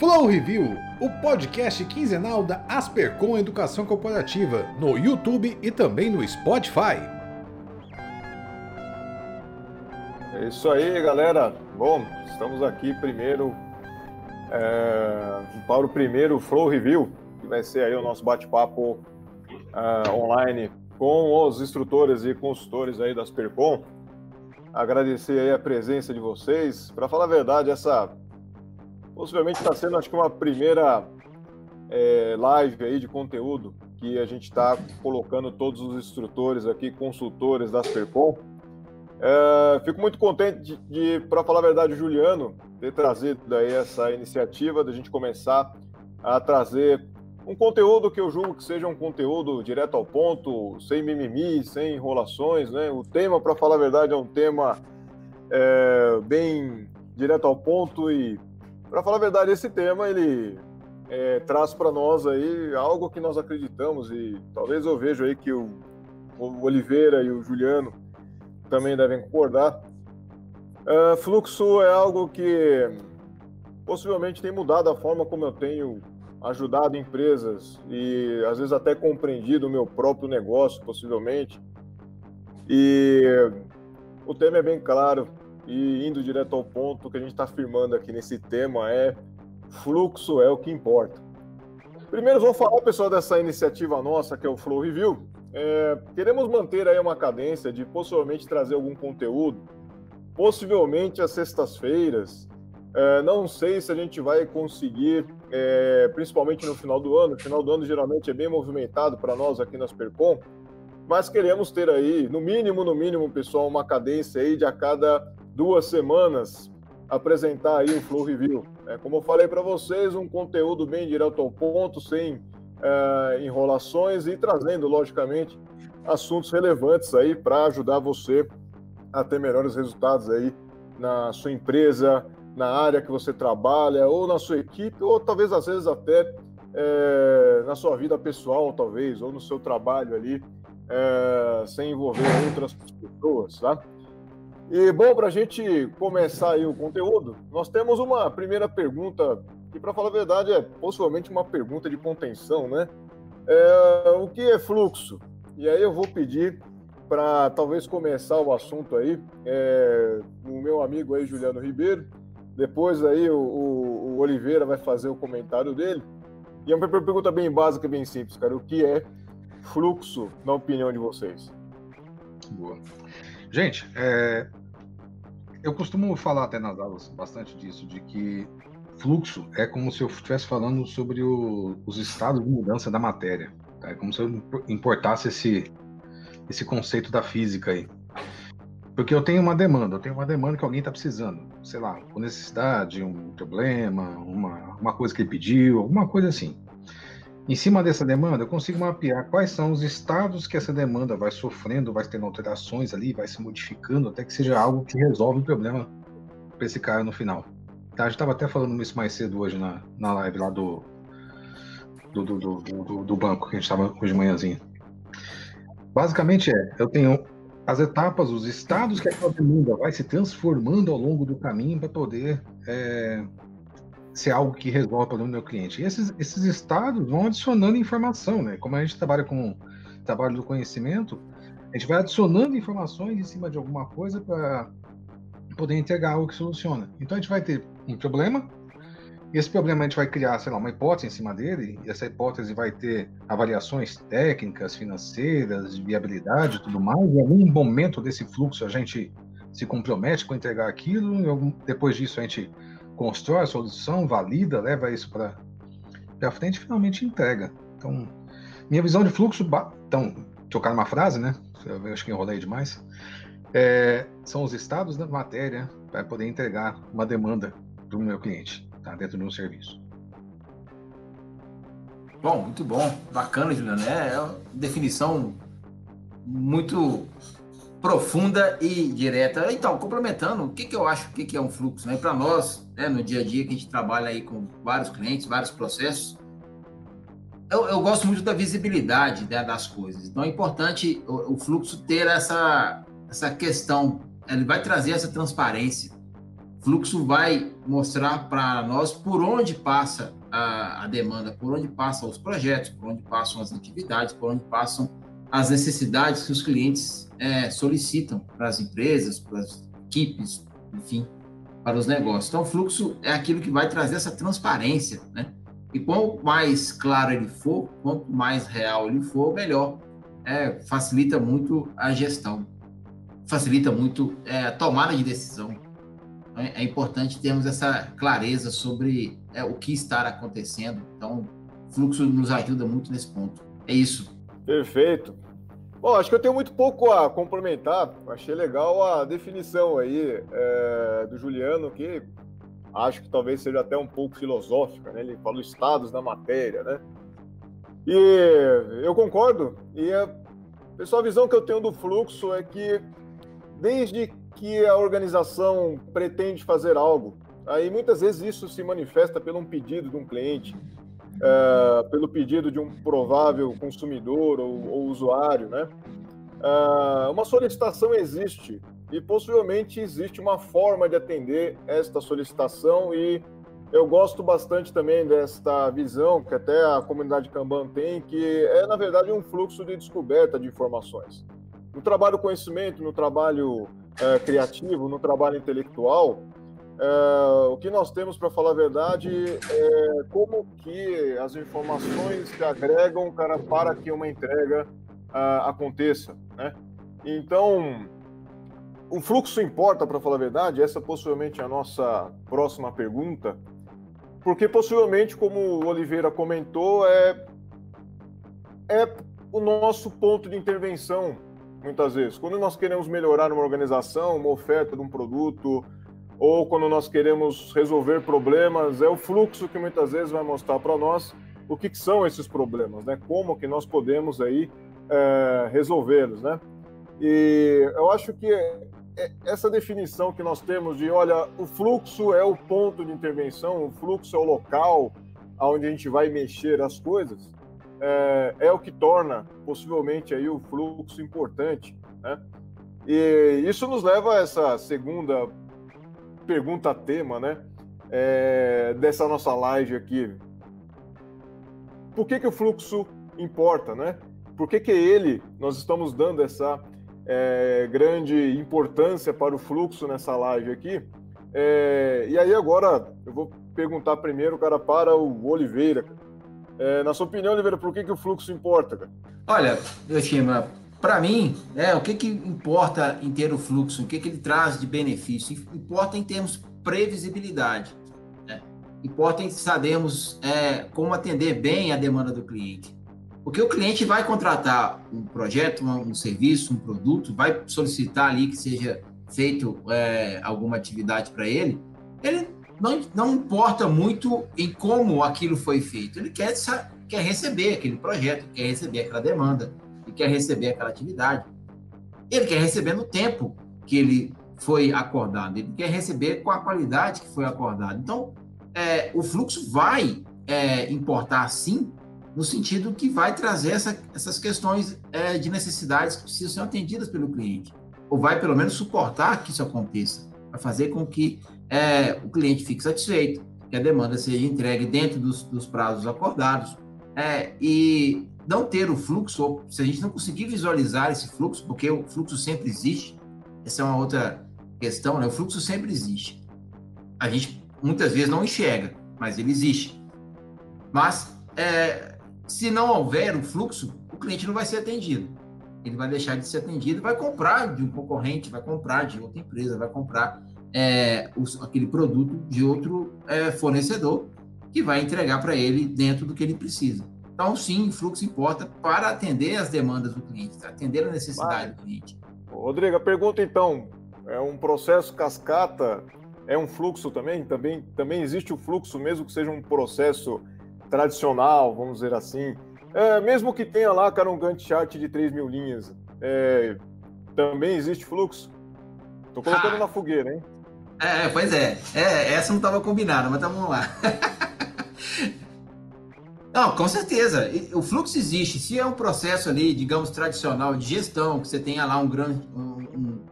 Flow Review, o podcast quinzenal da Aspercom Educação Corporativa, no YouTube e também no Spotify. É isso aí, galera. Bom, estamos aqui primeiro é, para o primeiro Flow Review, que vai ser aí o nosso bate-papo uh, online com os instrutores e consultores aí da Aspercom. Agradecer aí a presença de vocês. Para falar a verdade, essa possivelmente está sendo, acho que, uma primeira é, live aí de conteúdo que a gente está colocando todos os instrutores aqui, consultores da Aspercom. É, fico muito contente de, de para falar a verdade, o Juliano ter trazido daí essa iniciativa da gente começar a trazer um conteúdo que eu julgo que seja um conteúdo direto ao ponto, sem mimimi, sem enrolações, né? O tema, para falar a verdade, é um tema é, bem direto ao ponto e para falar a verdade, esse tema ele é, traz para nós aí algo que nós acreditamos e talvez eu vejo aí que o, o Oliveira e o Juliano também devem concordar. Uh, fluxo é algo que possivelmente tem mudado a forma como eu tenho ajudado empresas e às vezes até compreendido o meu próprio negócio, possivelmente. E o tema é bem claro, e indo direto ao ponto, que a gente está afirmando aqui nesse tema é fluxo é o que importa. Primeiro, vou falar, pessoal, dessa iniciativa nossa, que é o Flow Review. É, queremos manter aí uma cadência de possivelmente trazer algum conteúdo, possivelmente às sextas-feiras. É, não sei se a gente vai conseguir, é, principalmente no final do ano. Final do ano geralmente é bem movimentado para nós aqui nas Percom, mas queremos ter aí, no mínimo, no mínimo, pessoal, uma cadência aí de a cada duas semanas apresentar aí o Flow Review. É, como eu falei para vocês, um conteúdo bem direto ao ponto, sem é, enrolações e trazendo, logicamente, assuntos relevantes aí para ajudar você a ter melhores resultados aí na sua empresa, na área que você trabalha, ou na sua equipe, ou talvez às vezes até é, na sua vida pessoal, talvez, ou no seu trabalho ali, é, sem envolver outras pessoas, tá? E, bom, para a gente começar aí o conteúdo, nós temos uma primeira pergunta, que, para falar a verdade, é possivelmente uma pergunta de contenção, né? É, o que é fluxo? E aí eu vou pedir para talvez começar o assunto aí, é, o meu amigo aí, Juliano Ribeiro, depois aí o, o, o Oliveira vai fazer o comentário dele. E é uma pergunta bem básica, bem simples, cara. O que é fluxo, na opinião de vocês? Boa. Gente, é, eu costumo falar até nas aulas bastante disso, de que fluxo é como se eu estivesse falando sobre o, os estados de mudança da matéria. Tá? É como se eu importasse esse, esse conceito da física aí. Porque eu tenho uma demanda, eu tenho uma demanda que alguém está precisando, sei lá, com necessidade, um problema, uma, uma coisa que ele pediu, alguma coisa assim. Em cima dessa demanda, eu consigo mapear quais são os estados que essa demanda vai sofrendo, vai tendo alterações ali, vai se modificando, até que seja algo que resolve o problema para esse cara no final. Tá, a gente estava até falando isso mais cedo hoje na, na live lá do, do, do, do, do banco, que a gente estava hoje de manhãzinha. Basicamente é, eu tenho as etapas, os estados que aquela demanda vai se transformando ao longo do caminho para poder é, ser algo que resolve o problema do meu cliente. E esses, esses estados vão adicionando informação, né? Como a gente trabalha com trabalho do conhecimento, a gente vai adicionando informações em cima de alguma coisa para poder entregar algo que soluciona. Então a gente vai ter um problema, e esse problema a gente vai criar, sei lá, uma hipótese em cima dele, e essa hipótese vai ter avaliações técnicas, financeiras, de viabilidade e tudo mais. Em algum momento desse fluxo a gente se compromete com entregar aquilo, e depois disso a gente constrói a solução, valida, leva isso para frente e finalmente entrega. Então, minha visão de fluxo, então, trocar uma frase, né? Eu acho que enrolei demais. É, são os estados da matéria para poder entregar uma demanda do meu cliente, tá? Dentro de um serviço. Bom, muito bom, bacana, Juliano. É, é uma definição muito profunda e direta. Então, complementando, o que, que eu acho, o que, que é um fluxo? Né? Para nós, né, no dia a dia que a gente trabalha aí com vários clientes, vários processos, eu, eu gosto muito da visibilidade né, das coisas. Então, é importante o, o, fluxo ter essa, essa questão, ele vai trazer essa transparência. fluxo vai mostrar para nós por onde passa a, a, demanda, por onde passam os projetos, por onde passam as atividades, por onde passam as necessidades que os clientes é, solicitam para as empresas, para as equipes, enfim, para os negócios. Então, o fluxo é aquilo que vai trazer essa transparência, né? E quanto mais claro ele for, quanto mais real ele for, melhor. É, facilita muito a gestão, facilita muito é, a tomada de decisão. É, é importante termos essa clareza sobre é, o que está acontecendo. Então, o fluxo nos ajuda muito nesse ponto. É isso. Perfeito. Bom, acho que eu tenho muito pouco a complementar. Achei legal a definição aí é, do Juliano, que acho que talvez seja até um pouco filosófica, né? Ele fala estados da matéria, né? E eu concordo. E a pessoal, a visão que eu tenho do fluxo é que desde que a organização pretende fazer algo, aí muitas vezes isso se manifesta pelo um pedido de um cliente, é, pelo pedido de um provável consumidor ou, ou usuário, né? É, uma solicitação existe e possivelmente existe uma forma de atender esta solicitação e eu gosto bastante também desta visão que até a comunidade Kanban tem, que é na verdade um fluxo de descoberta de informações. No trabalho conhecimento, no trabalho é, criativo, no trabalho intelectual, é, o que nós temos, para falar a verdade, é como que as informações se agregam cara, para que uma entrega uh, aconteça. Né? Então, o fluxo importa, para falar a verdade? Essa possivelmente é a nossa próxima pergunta, porque possivelmente, como o Oliveira comentou, é, é o nosso ponto de intervenção, muitas vezes. Quando nós queremos melhorar uma organização, uma oferta de um produto, ou quando nós queremos resolver problemas, é o fluxo que muitas vezes vai mostrar para nós o que, que, são esses problemas, né? Como que nós podemos aí é, resolvê-los, né? E eu acho que é, essa definição que nós temos de, olha, o fluxo é o ponto de intervenção, o fluxo é o local aonde a gente vai mexer as coisas, é, é o que torna possivelmente aí o fluxo importante, né? E isso nos leva a essa segunda pergunta tema, né? É, dessa nossa live aqui. Por que, que o fluxo importa, né? Por que, que ele, nós estamos dando essa é, grande importância para o fluxo nessa live aqui? É, e aí agora eu vou perguntar primeiro, cara, para o Oliveira. É, na sua opinião, Oliveira, por que, que o fluxo importa, cara? Olha, Yoshima, para mim, é, o que, que importa em ter o fluxo, o que, que ele traz de benefício? Importa em termos previsibilidade. Né? Importa em sabermos é, como atender bem a demanda do cliente. Porque o cliente vai contratar um projeto, um, um serviço, um produto, vai solicitar ali que seja feito é, alguma atividade para ele, ele não, não importa muito em como aquilo foi feito, ele quer, quer receber aquele projeto, quer receber aquela demanda ele quer receber aquela atividade. Ele quer receber no tempo que ele foi acordado, ele quer receber com a qualidade que foi acordado. Então, é, o fluxo vai é, importar sim, no sentido que vai trazer essa, essas questões é, de necessidades que precisam ser atendidas pelo cliente, ou vai pelo menos suportar que isso aconteça, vai fazer com que é, o cliente fique satisfeito, que a demanda seja entregue dentro dos, dos prazos acordados. É, e não ter o fluxo, ou se a gente não conseguir visualizar esse fluxo, porque o fluxo sempre existe, essa é uma outra questão, né? O fluxo sempre existe. A gente muitas vezes não enxerga, mas ele existe. Mas é, se não houver o fluxo, o cliente não vai ser atendido. Ele vai deixar de ser atendido, vai comprar de um concorrente, vai comprar de outra empresa, vai comprar é, os, aquele produto de outro é, fornecedor que vai entregar para ele dentro do que ele precisa. Então, sim, fluxo importa para atender as demandas do cliente, atender a necessidade Vai. do cliente. Rodrigo, a pergunta então, é um processo cascata, é um fluxo também? Também, também existe o fluxo, mesmo que seja um processo tradicional, vamos dizer assim. É, mesmo que tenha lá, cara, um Gantt chart de 3 mil linhas, é, também existe fluxo? Tô colocando ah. na fogueira, hein? É, pois é. é essa não estava combinada, mas tá, vamos lá. Não, com certeza. O fluxo existe. Se é um processo ali, digamos, tradicional de gestão, que você tenha lá um grande, um,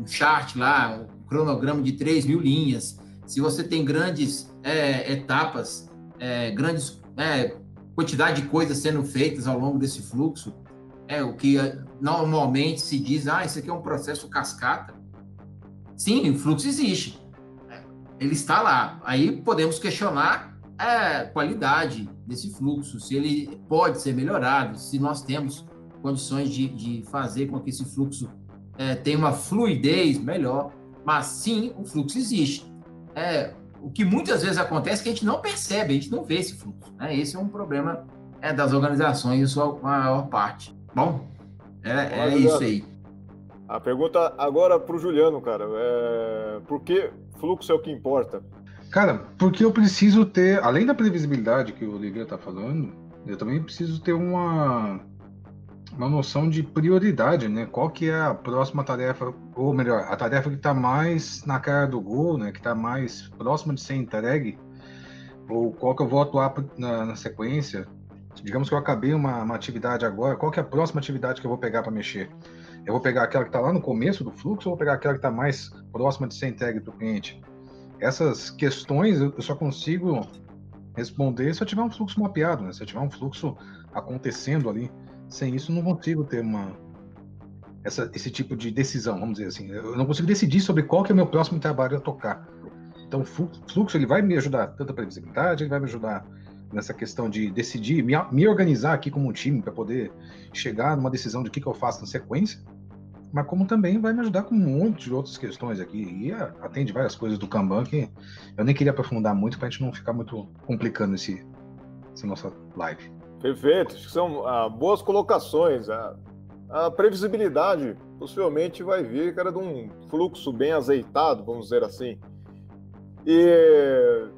um, chart lá, um cronograma de 3 mil linhas, se você tem grandes é, etapas, é, grandes é, quantidade de coisas sendo feitas ao longo desse fluxo, é o que normalmente se diz, ah, isso aqui é um processo cascata. Sim, o fluxo existe. Ele está lá. Aí podemos questionar a qualidade desse fluxo, se ele pode ser melhorado, se nós temos condições de, de fazer com que esse fluxo é, tenha uma fluidez melhor. Mas sim, o fluxo existe. É, o que muitas vezes acontece é que a gente não percebe, a gente não vê esse fluxo. Né? Esse é um problema é, das organizações, em sua maior parte. Bom, é, é isso aí. A pergunta agora para o Juliano, cara. É... Por que fluxo é o que importa? Cara, porque eu preciso ter, além da previsibilidade que o Oliveira está falando, eu também preciso ter uma, uma noção de prioridade, né? Qual que é a próxima tarefa, ou melhor, a tarefa que está mais na cara do gol, né? Que está mais próxima de ser entregue, ou qual que eu vou atuar na, na sequência. Digamos que eu acabei uma, uma, atividade agora, qual que é a próxima atividade que eu vou pegar para mexer? Eu vou pegar aquela que está lá no começo do fluxo ou vou pegar aquela que está mais próxima de ser entregue para o cliente? Essas questões eu só consigo responder se eu tiver um fluxo mapeado, né? se eu tiver um fluxo acontecendo ali. Sem isso, não consigo ter uma essa, esse tipo de decisão, vamos dizer assim. Eu não consigo decidir sobre qual que é o meu próximo trabalho a tocar. Então, o fluxo ele vai me ajudar tanto a previsibilidade, ele vai me ajudar nessa questão de decidir, me, me organizar aqui como um time para poder chegar numa decisão de o que, que eu faço na sequência, mas como também vai me ajudar com um monte de outras questões aqui e atende várias coisas do Kanban que eu nem queria aprofundar muito para a gente não ficar muito complicando esse, essa nossa live. Perfeito, são ah, boas colocações. A, a previsibilidade possivelmente vai vir, cara, de um fluxo bem azeitado, vamos dizer assim. E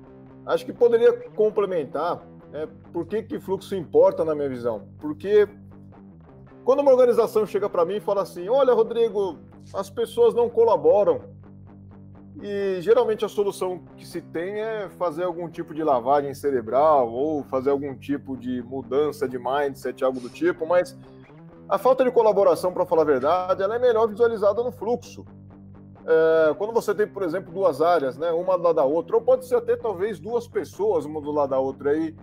Acho que poderia complementar né, por que, que fluxo importa na minha visão. Porque quando uma organização chega para mim e fala assim: Olha, Rodrigo, as pessoas não colaboram. E geralmente a solução que se tem é fazer algum tipo de lavagem cerebral ou fazer algum tipo de mudança de mindset, algo do tipo, mas a falta de colaboração, para falar a verdade, ela é melhor visualizada no fluxo. É, quando você tem, por exemplo, duas áreas, né, uma do lado da outra, ou pode ser até talvez duas pessoas, uma do lado da outra, aí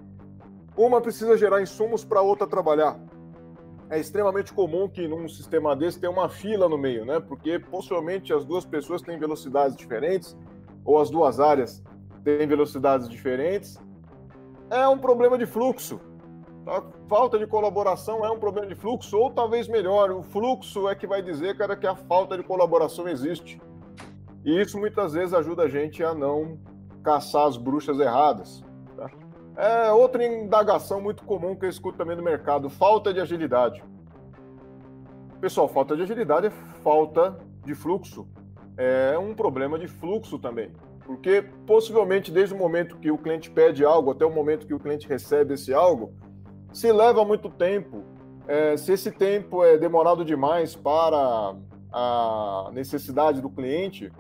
uma precisa gerar insumos para a outra trabalhar. É extremamente comum que num sistema desse tenha uma fila no meio, né? Porque possivelmente as duas pessoas têm velocidades diferentes, ou as duas áreas têm velocidades diferentes. É um problema de fluxo. A falta de colaboração é um problema de fluxo, ou talvez melhor, o fluxo é que vai dizer, cara, que a falta de colaboração existe. E isso muitas vezes ajuda a gente a não caçar as bruxas erradas. É outra indagação muito comum que eu escuto também no mercado: falta de agilidade. Pessoal, falta de agilidade é falta de fluxo. É um problema de fluxo também. Porque possivelmente desde o momento que o cliente pede algo até o momento que o cliente recebe esse algo, se leva muito tempo. É, se esse tempo é demorado demais para a necessidade do cliente,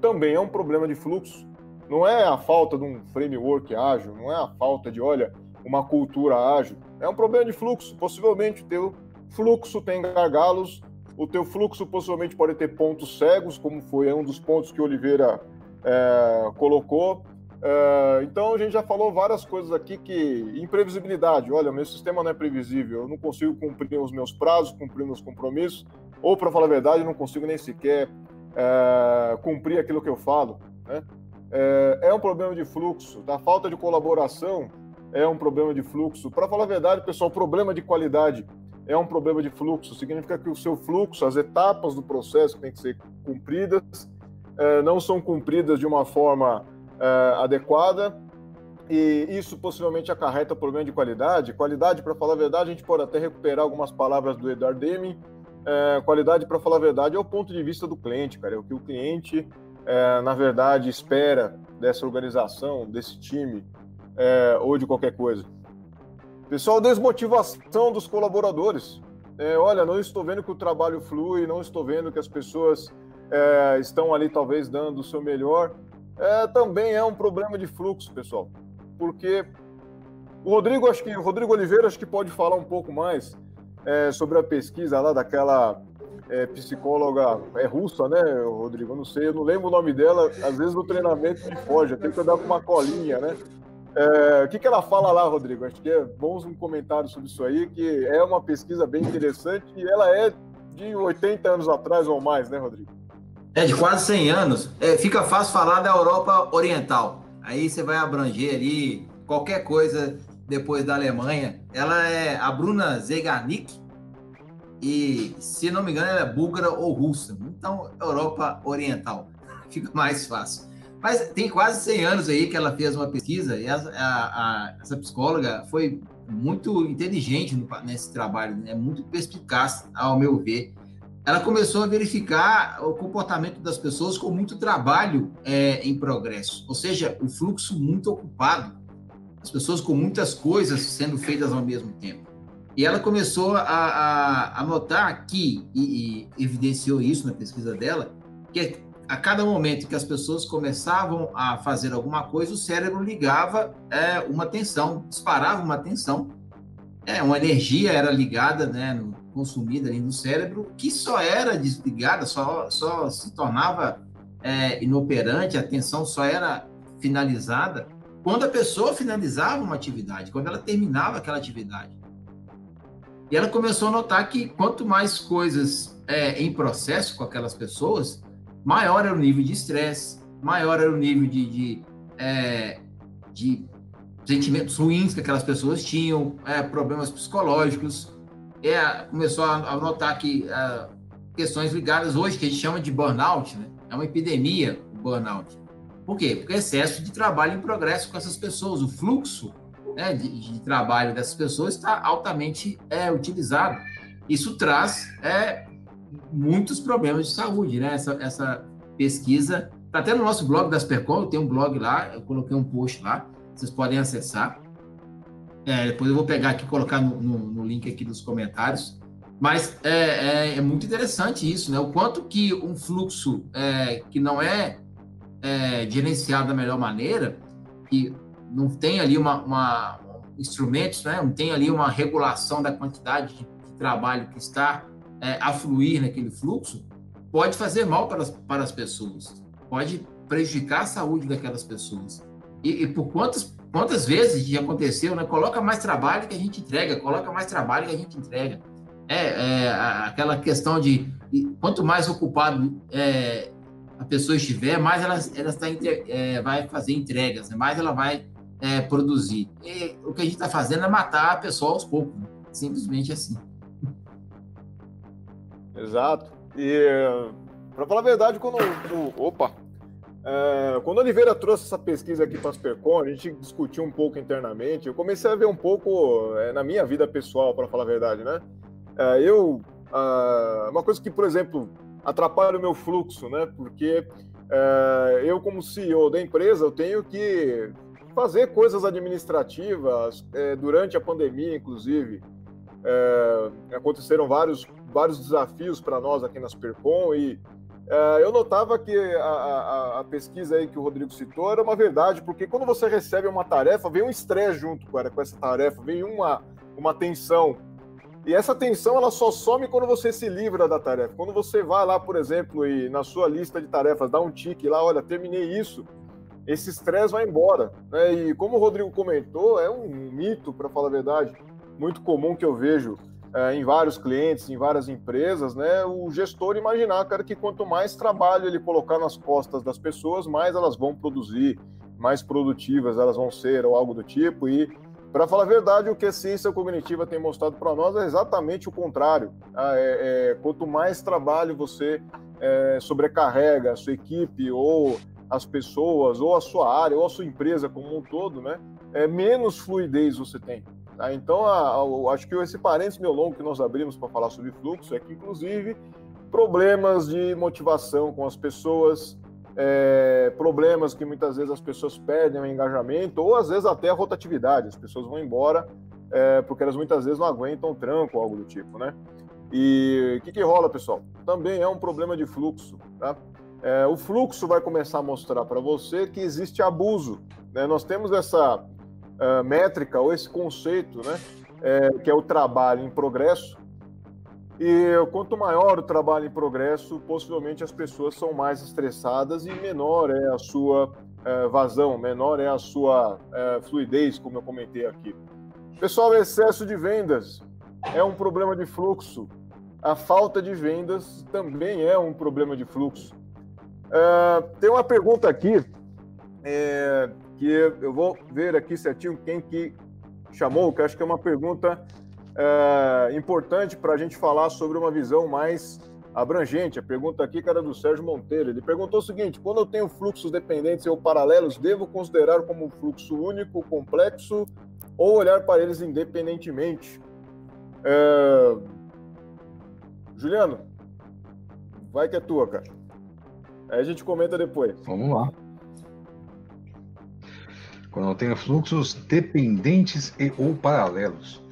também é um problema de fluxo. Não é a falta de um framework ágil, não é a falta de, olha, uma cultura ágil. É um problema de fluxo. Possivelmente o teu fluxo tem gargalos, o teu fluxo possivelmente pode ter pontos cegos, como foi um dos pontos que Oliveira é, colocou. É, então a gente já falou várias coisas aqui que imprevisibilidade. Olha, meu sistema não é previsível, eu não consigo cumprir os meus prazos, cumprir meus compromissos, ou para falar a verdade, eu não consigo nem sequer é, cumprir aquilo que eu falo. Né? É, é, um problema de fluxo, da falta de colaboração é um problema de fluxo. Para falar a verdade, pessoal, problema de qualidade é um problema de fluxo. Significa que o seu fluxo, as etapas do processo que tem que ser cumpridas, é, não são cumpridas de uma forma é, adequada e isso possivelmente acarreta problema de qualidade. Qualidade, para falar a verdade, a gente pode até recuperar algumas palavras do Edward Deming, é, qualidade, para falar a verdade, é o ponto de vista do cliente, cara. É o que o cliente, é, na verdade, espera dessa organização, desse time, é, ou de qualquer coisa. Pessoal, desmotivação dos colaboradores. É, olha, não estou vendo que o trabalho flui, não estou vendo que as pessoas é, estão ali, talvez, dando o seu melhor. É, também é um problema de fluxo, pessoal. Porque o Rodrigo, acho que o Rodrigo Oliveira acho que pode falar um pouco mais é, sobre a pesquisa lá daquela é psicóloga, é russa, né, Rodrigo? Eu não sei, eu não lembro o nome dela. Às vezes no treinamento me foge, tenho que andar com uma colinha, né? É, o que, que ela fala lá, Rodrigo? Acho que é bons um comentário sobre isso aí, que é uma pesquisa bem interessante e ela é de 80 anos atrás ou mais, né, Rodrigo? É, de quase 100 anos. É, fica fácil falar da Europa Oriental. Aí você vai abranger ali qualquer coisa depois da Alemanha. Ela é a Bruna Zegarnik e, se não me engano, ela é búlgara ou russa. Então, Europa Oriental. Fica mais fácil. Mas tem quase 100 anos aí que ela fez uma pesquisa e a, a, essa psicóloga foi muito inteligente no, nesse trabalho, né? muito perspicaz, ao meu ver. Ela começou a verificar o comportamento das pessoas com muito trabalho é, em progresso, ou seja, o fluxo muito ocupado, as pessoas com muitas coisas sendo feitas ao mesmo tempo. E ela começou a, a, a notar que, e, e evidenciou isso na pesquisa dela, que a cada momento que as pessoas começavam a fazer alguma coisa, o cérebro ligava é, uma tensão, disparava uma tensão. É, uma energia era ligada, né, no, consumida ali no cérebro, que só era desligada, só, só se tornava é, inoperante, a tensão só era finalizada quando a pessoa finalizava uma atividade, quando ela terminava aquela atividade. E ela começou a notar que quanto mais coisas é, em processo com aquelas pessoas, maior era o nível de estresse, maior era o nível de, de, é, de sentimentos ruins que aquelas pessoas tinham, é, problemas psicológicos. É, começou a, notar que é, questões ligadas hoje, que a gente chama de burnout, né? é uma epidemia o burnout. Por quê? Porque excesso de trabalho em progresso com essas pessoas, o fluxo né, de, de, trabalho dessas pessoas está altamente é, utilizado. Isso traz é, muitos problemas de saúde, né? Essa, essa pesquisa está até no nosso blog das Percom, tem um blog lá, eu coloquei um post lá, vocês podem acessar. É, depois eu vou pegar aqui e colocar no, no, no, link aqui dos comentários. Mas é, é, é, muito interessante isso, né? O quanto que um fluxo é, que não é, é, gerenciado da melhor maneira, que não tem ali uma, uma instrumentos, né? não tem ali uma regulação da quantidade de, trabalho que está é, afluir naquele fluxo, pode fazer mal para as, para as pessoas, pode prejudicar a saúde daquelas pessoas. E, e por quantas, quantas vezes já aconteceu, né? Coloca mais trabalho que a gente entrega, coloca mais trabalho que a gente entrega. É, é aquela questão de, quanto mais ocupado é, a pessoa estiver, mais ela, ela está, é, vai fazer entregas, né? mais ela vai é, produzir. E o que a gente está fazendo é matar a pessoa aos poucos, né? simplesmente assim. Exato. E, para falar a verdade, quando o, opa, é, quando Oliveira trouxe essa pesquisa aqui para as Percon, a gente discutiu um pouco internamente. Eu comecei a ver um pouco é, na minha vida pessoal, para falar a verdade, né? É, eu, uma coisa que, por exemplo, atrapalha o meu fluxo, né? Porque é, eu, como CEO da empresa, eu tenho que fazer coisas administrativas é, durante a pandemia, inclusive. É, aconteceram vários vários desafios para nós aqui na Supercom e uh, eu notava que a, a, a, pesquisa aí que o Rodrigo citou era uma verdade, porque quando você recebe uma tarefa, vem um estresse junto com, com essa tarefa, vem uma, uma tensão. E essa tensão ela só some quando você se livra da tarefa. Quando você vai lá, por exemplo, e na sua lista de tarefas dá um tique lá, olha, terminei isso, esse estresse vai embora. Né? E como o Rodrigo comentou, é um mito, para falar a verdade, muito comum que eu vejo é, em vários clientes, em várias empresas, né, o gestor imaginar, cara, que quanto mais trabalho ele colocar nas costas das pessoas, mais elas vão produzir, mais produtivas elas vão ser, ou algo do tipo. E, para falar a verdade, o que a ciência cognitiva tem mostrado para nós é exatamente o contrário. Tá? É, é, quanto mais trabalho você é, sobrecarrega a sua equipe, ou as pessoas, ou a sua área, ou a sua empresa como um todo, né, é, menos fluidez você tem. Tá? Então, a, a, acho que esse parênteses meu longo que nós abrimos para falar sobre fluxo é que, inclusive, problemas de motivação com as pessoas, é, problemas que muitas vezes as pessoas perdem o engajamento, ou às vezes até a rotatividade, as pessoas vão embora é, porque elas muitas vezes não aguentam tranco algo do tipo, né? E o que, que rola, pessoal? Também é um problema de fluxo, tá? É, o fluxo vai começar a mostrar para você que existe abuso. Né? Nós temos essa métrica ou esse conceito, né, é, que é o trabalho em progresso, E quanto maior o trabalho em progresso, possivelmente as pessoas são mais estressadas e menor é a sua é, vazão, menor é a sua é, fluidez, como eu comentei aqui. Pessoal, excesso de vendas é um problema de fluxo. A falta de vendas também é um problema de fluxo. É, tem uma pergunta aqui é, que eu vou ver aqui certinho quem que chamou, que acho que é uma pergunta é, importante para a gente falar sobre uma visão mais abrangente. A pergunta aqui era do Sérgio Monteiro. Ele perguntou o seguinte: quando eu tenho fluxos dependentes ou paralelos, devo considerar como um fluxo único, complexo, ou olhar para eles independentemente? É... Juliano, vai que é tua, cara. Aí a gente comenta depois. Vamos lá. Quando tenho fluxos dependentes e ou paralelos.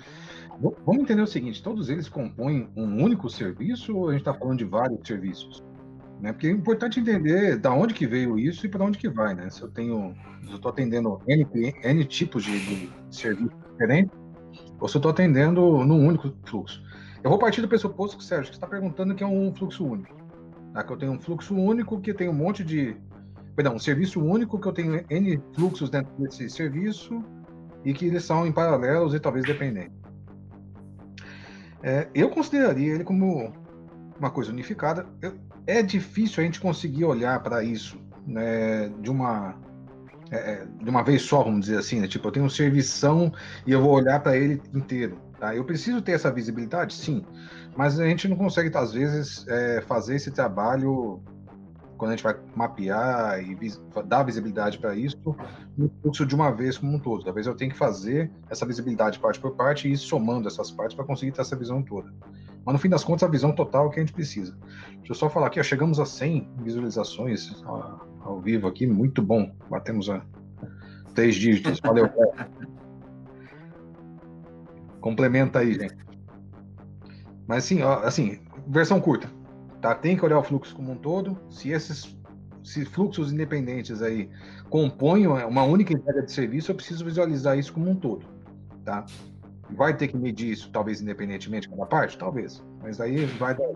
Vamos entender o seguinte: todos eles compõem um único serviço ou a gente está falando de vários serviços? Né? Porque é importante entender da onde que veio isso e para onde que vai, né? Se eu tenho, se eu estou atendendo N, N tipos de, de serviços diferentes, ou se eu estou atendendo num único fluxo. Eu vou partir do pressuposto que Sérgio que está perguntando que é um fluxo único. Tá? Que eu tenho um fluxo único que tem um monte de, perdão, um serviço único que eu tenho N fluxos dentro desse serviço e que eles são em paralelos e talvez dependentes. É, eu consideraria ele como uma coisa unificada. Eu, é difícil a gente conseguir olhar para isso né, de uma é, é, de uma vez só, vamos dizer assim, né? Tipo, eu tenho um servição e eu vou olhar para ele inteiro. Tá? Eu preciso ter essa visibilidade, sim, mas a gente não consegue, às vezes, é, fazer esse trabalho quando a gente vai mapear e vis dar visibilidade para isso no fluxo de uma vez como um todo. Talvez eu tenha que fazer essa visibilidade parte por parte e ir somando essas partes para conseguir ter essa visão toda. Mas no fim das contas, a visão total é que a gente precisa. Deixa eu só falar aqui, ó, chegamos a 100 visualizações ó, ao vivo aqui, muito bom. Batemos a três dígitos. Valeu. Complementa aí, gente. Mas sim, ó, assim, versão curta. Tá? Tem que olhar o fluxo como um todo. Se esses se fluxos independentes aí compõem uma única entrega de serviço, eu preciso visualizar isso como um todo. Tá? Vai ter que medir isso, talvez independentemente de cada parte? Talvez. Mas aí vai dar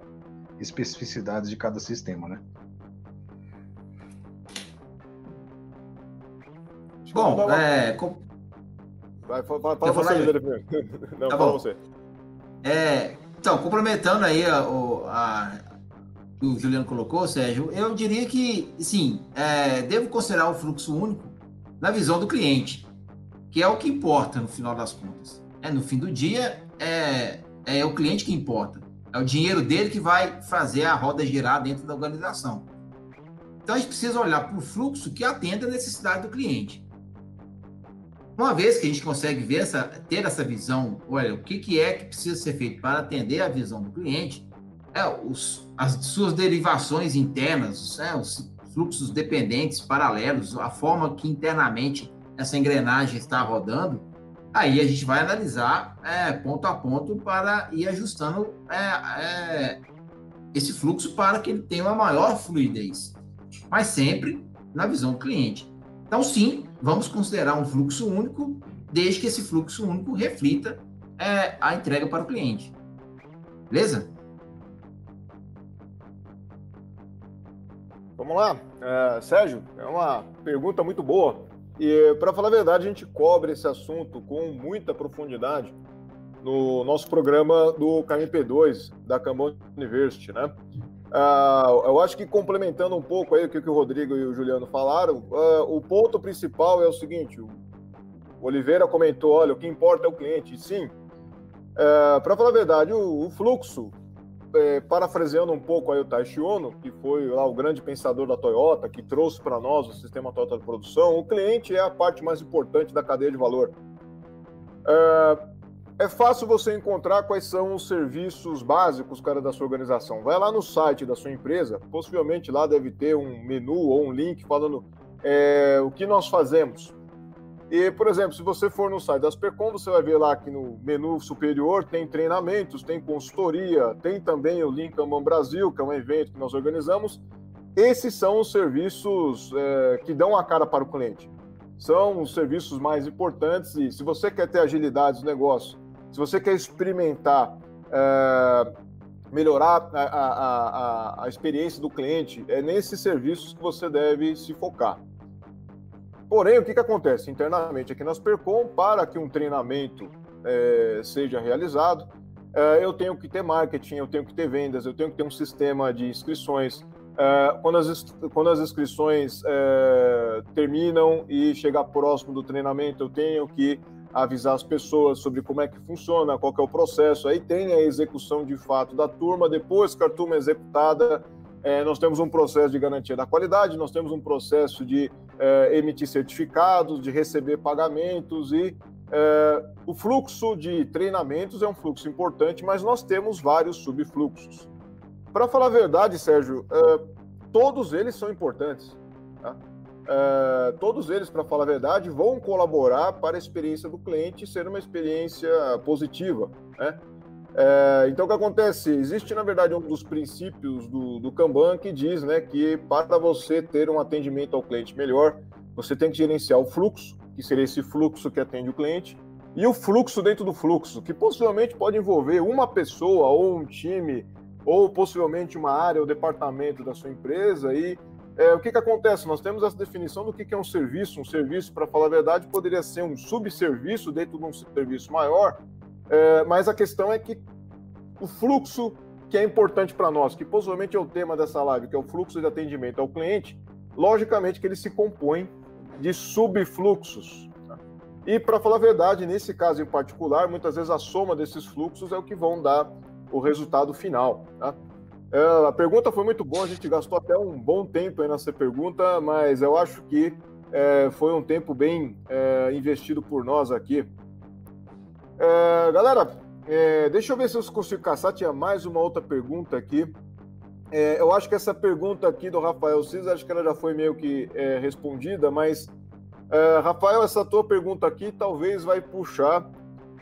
especificidades de cada sistema, né? Bom, é. Com... Vai, fala, fala você, Não, tá fala você. É, então, complementando aí a, a, que o Juliano colocou, Sérgio, eu diria que, sim, é, devo considerar o fluxo único na visão do cliente, que é o que importa no final das contas. É, no fim do dia, é, é o cliente que importa. É o dinheiro dele que vai fazer a roda girar dentro da organização. Então, a gente precisa olhar para o fluxo que atenda a necessidade do cliente. Uma vez que a gente consegue ver essa, ter essa visão, olha, o que, que é que precisa ser feito para atender a visão do cliente, é, os, as suas derivações internas, é, os fluxos dependentes, paralelos, a forma que internamente essa engrenagem está rodando, aí a gente vai analisar é, ponto a ponto para ir ajustando é, é, esse fluxo para que ele tenha uma maior fluidez, mas sempre na visão do cliente. Então, sim, vamos considerar um fluxo único, desde que esse fluxo único reflita é, a entrega para o cliente. Beleza? Vamos lá. É, Sérgio, é uma pergunta muito boa. E, para falar a verdade, a gente cobre esse assunto com muita profundidade no nosso programa do KMP2, da Kanban University, né? Uh, eu acho que complementando um pouco aí o que, o Rodrigo e o Juliano falaram, uh, o ponto principal é o seguinte: o Oliveira comentou, olha, o que importa é o cliente. Sim, uh, é, para falar a verdade, o, o fluxo é, parafraseando um pouco aí o Taishi Ono, que foi lá o grande pensador da Toyota, que trouxe para nós o sistema Toyota de produção, o cliente é a parte mais importante da cadeia de valor. É, é fácil você encontrar quais são os serviços básicos, cara, da sua organização. Vai lá no site da sua empresa, possivelmente lá deve ter um menu ou um link falando é, o que nós fazemos. E, por exemplo, se você for no site da Aspercom, você vai ver lá que no menu superior tem treinamentos, tem consultoria, tem também o Link Kanban Brasil, que é um evento que nós organizamos. Esses são os serviços é, que dão a cara para o cliente. São os serviços mais importantes e se você quer ter agilidade no negócio, se você quer experimentar é, melhorar a, a, a, a experiência do cliente, é nesses serviços que você deve se focar. Porém, o que, que acontece internamente aqui na Aspercom, para que um treinamento é, seja realizado, é, eu tenho que ter marketing, eu tenho que ter vendas, eu tenho que ter um sistema de inscrições. É, quando, as, quando as inscrições é, terminam e chegar próximo do treinamento, eu tenho que avisar as pessoas sobre como é que funciona, qual que é o processo. Aí tem a execução de fato da turma. Depois que a turma é executada, é, nós temos um processo de garantia da qualidade, nós temos um processo de é, emitir certificados, de receber pagamentos e é, o fluxo de treinamentos é um fluxo importante, mas nós temos vários subfluxos. Para falar a verdade, Sérgio, é, todos eles são importantes. Tá? É, todos eles, para falar a verdade, vão colaborar para a experiência do cliente ser uma experiência positiva. Né? É, então, o que acontece? Existe, na verdade, um dos princípios do, do Kanban que diz né, que para você ter um atendimento ao cliente melhor, você tem que gerenciar o fluxo, que seria esse fluxo que atende o cliente, e o fluxo dentro do fluxo, que possivelmente pode envolver uma pessoa ou um time, ou possivelmente uma área ou departamento da sua empresa, e é, o que, que acontece? Nós temos essa definição do que, que é um serviço. Um serviço, para falar a verdade, poderia ser um subserviço dentro de um serviço maior, é, mas a questão é que o fluxo que é importante para nós, que possivelmente é o tema dessa live, que é o fluxo de atendimento ao cliente, logicamente que ele se compõe de subfluxos. E, para falar a verdade, nesse caso em particular, muitas vezes a soma desses fluxos é o que vão dar o resultado final. Tá? É, a pergunta foi muito boa, a gente gastou até um bom tempo aí nessa pergunta, mas eu acho que é, foi um tempo bem é, investido por nós aqui. É, galera, deixa eu ver se eu consigo caçar. Tinha mais uma outra pergunta aqui. Eu acho que essa pergunta aqui do Rafael Cisa, acho que ela já foi meio que respondida, mas Rafael, essa tua pergunta aqui talvez vai puxar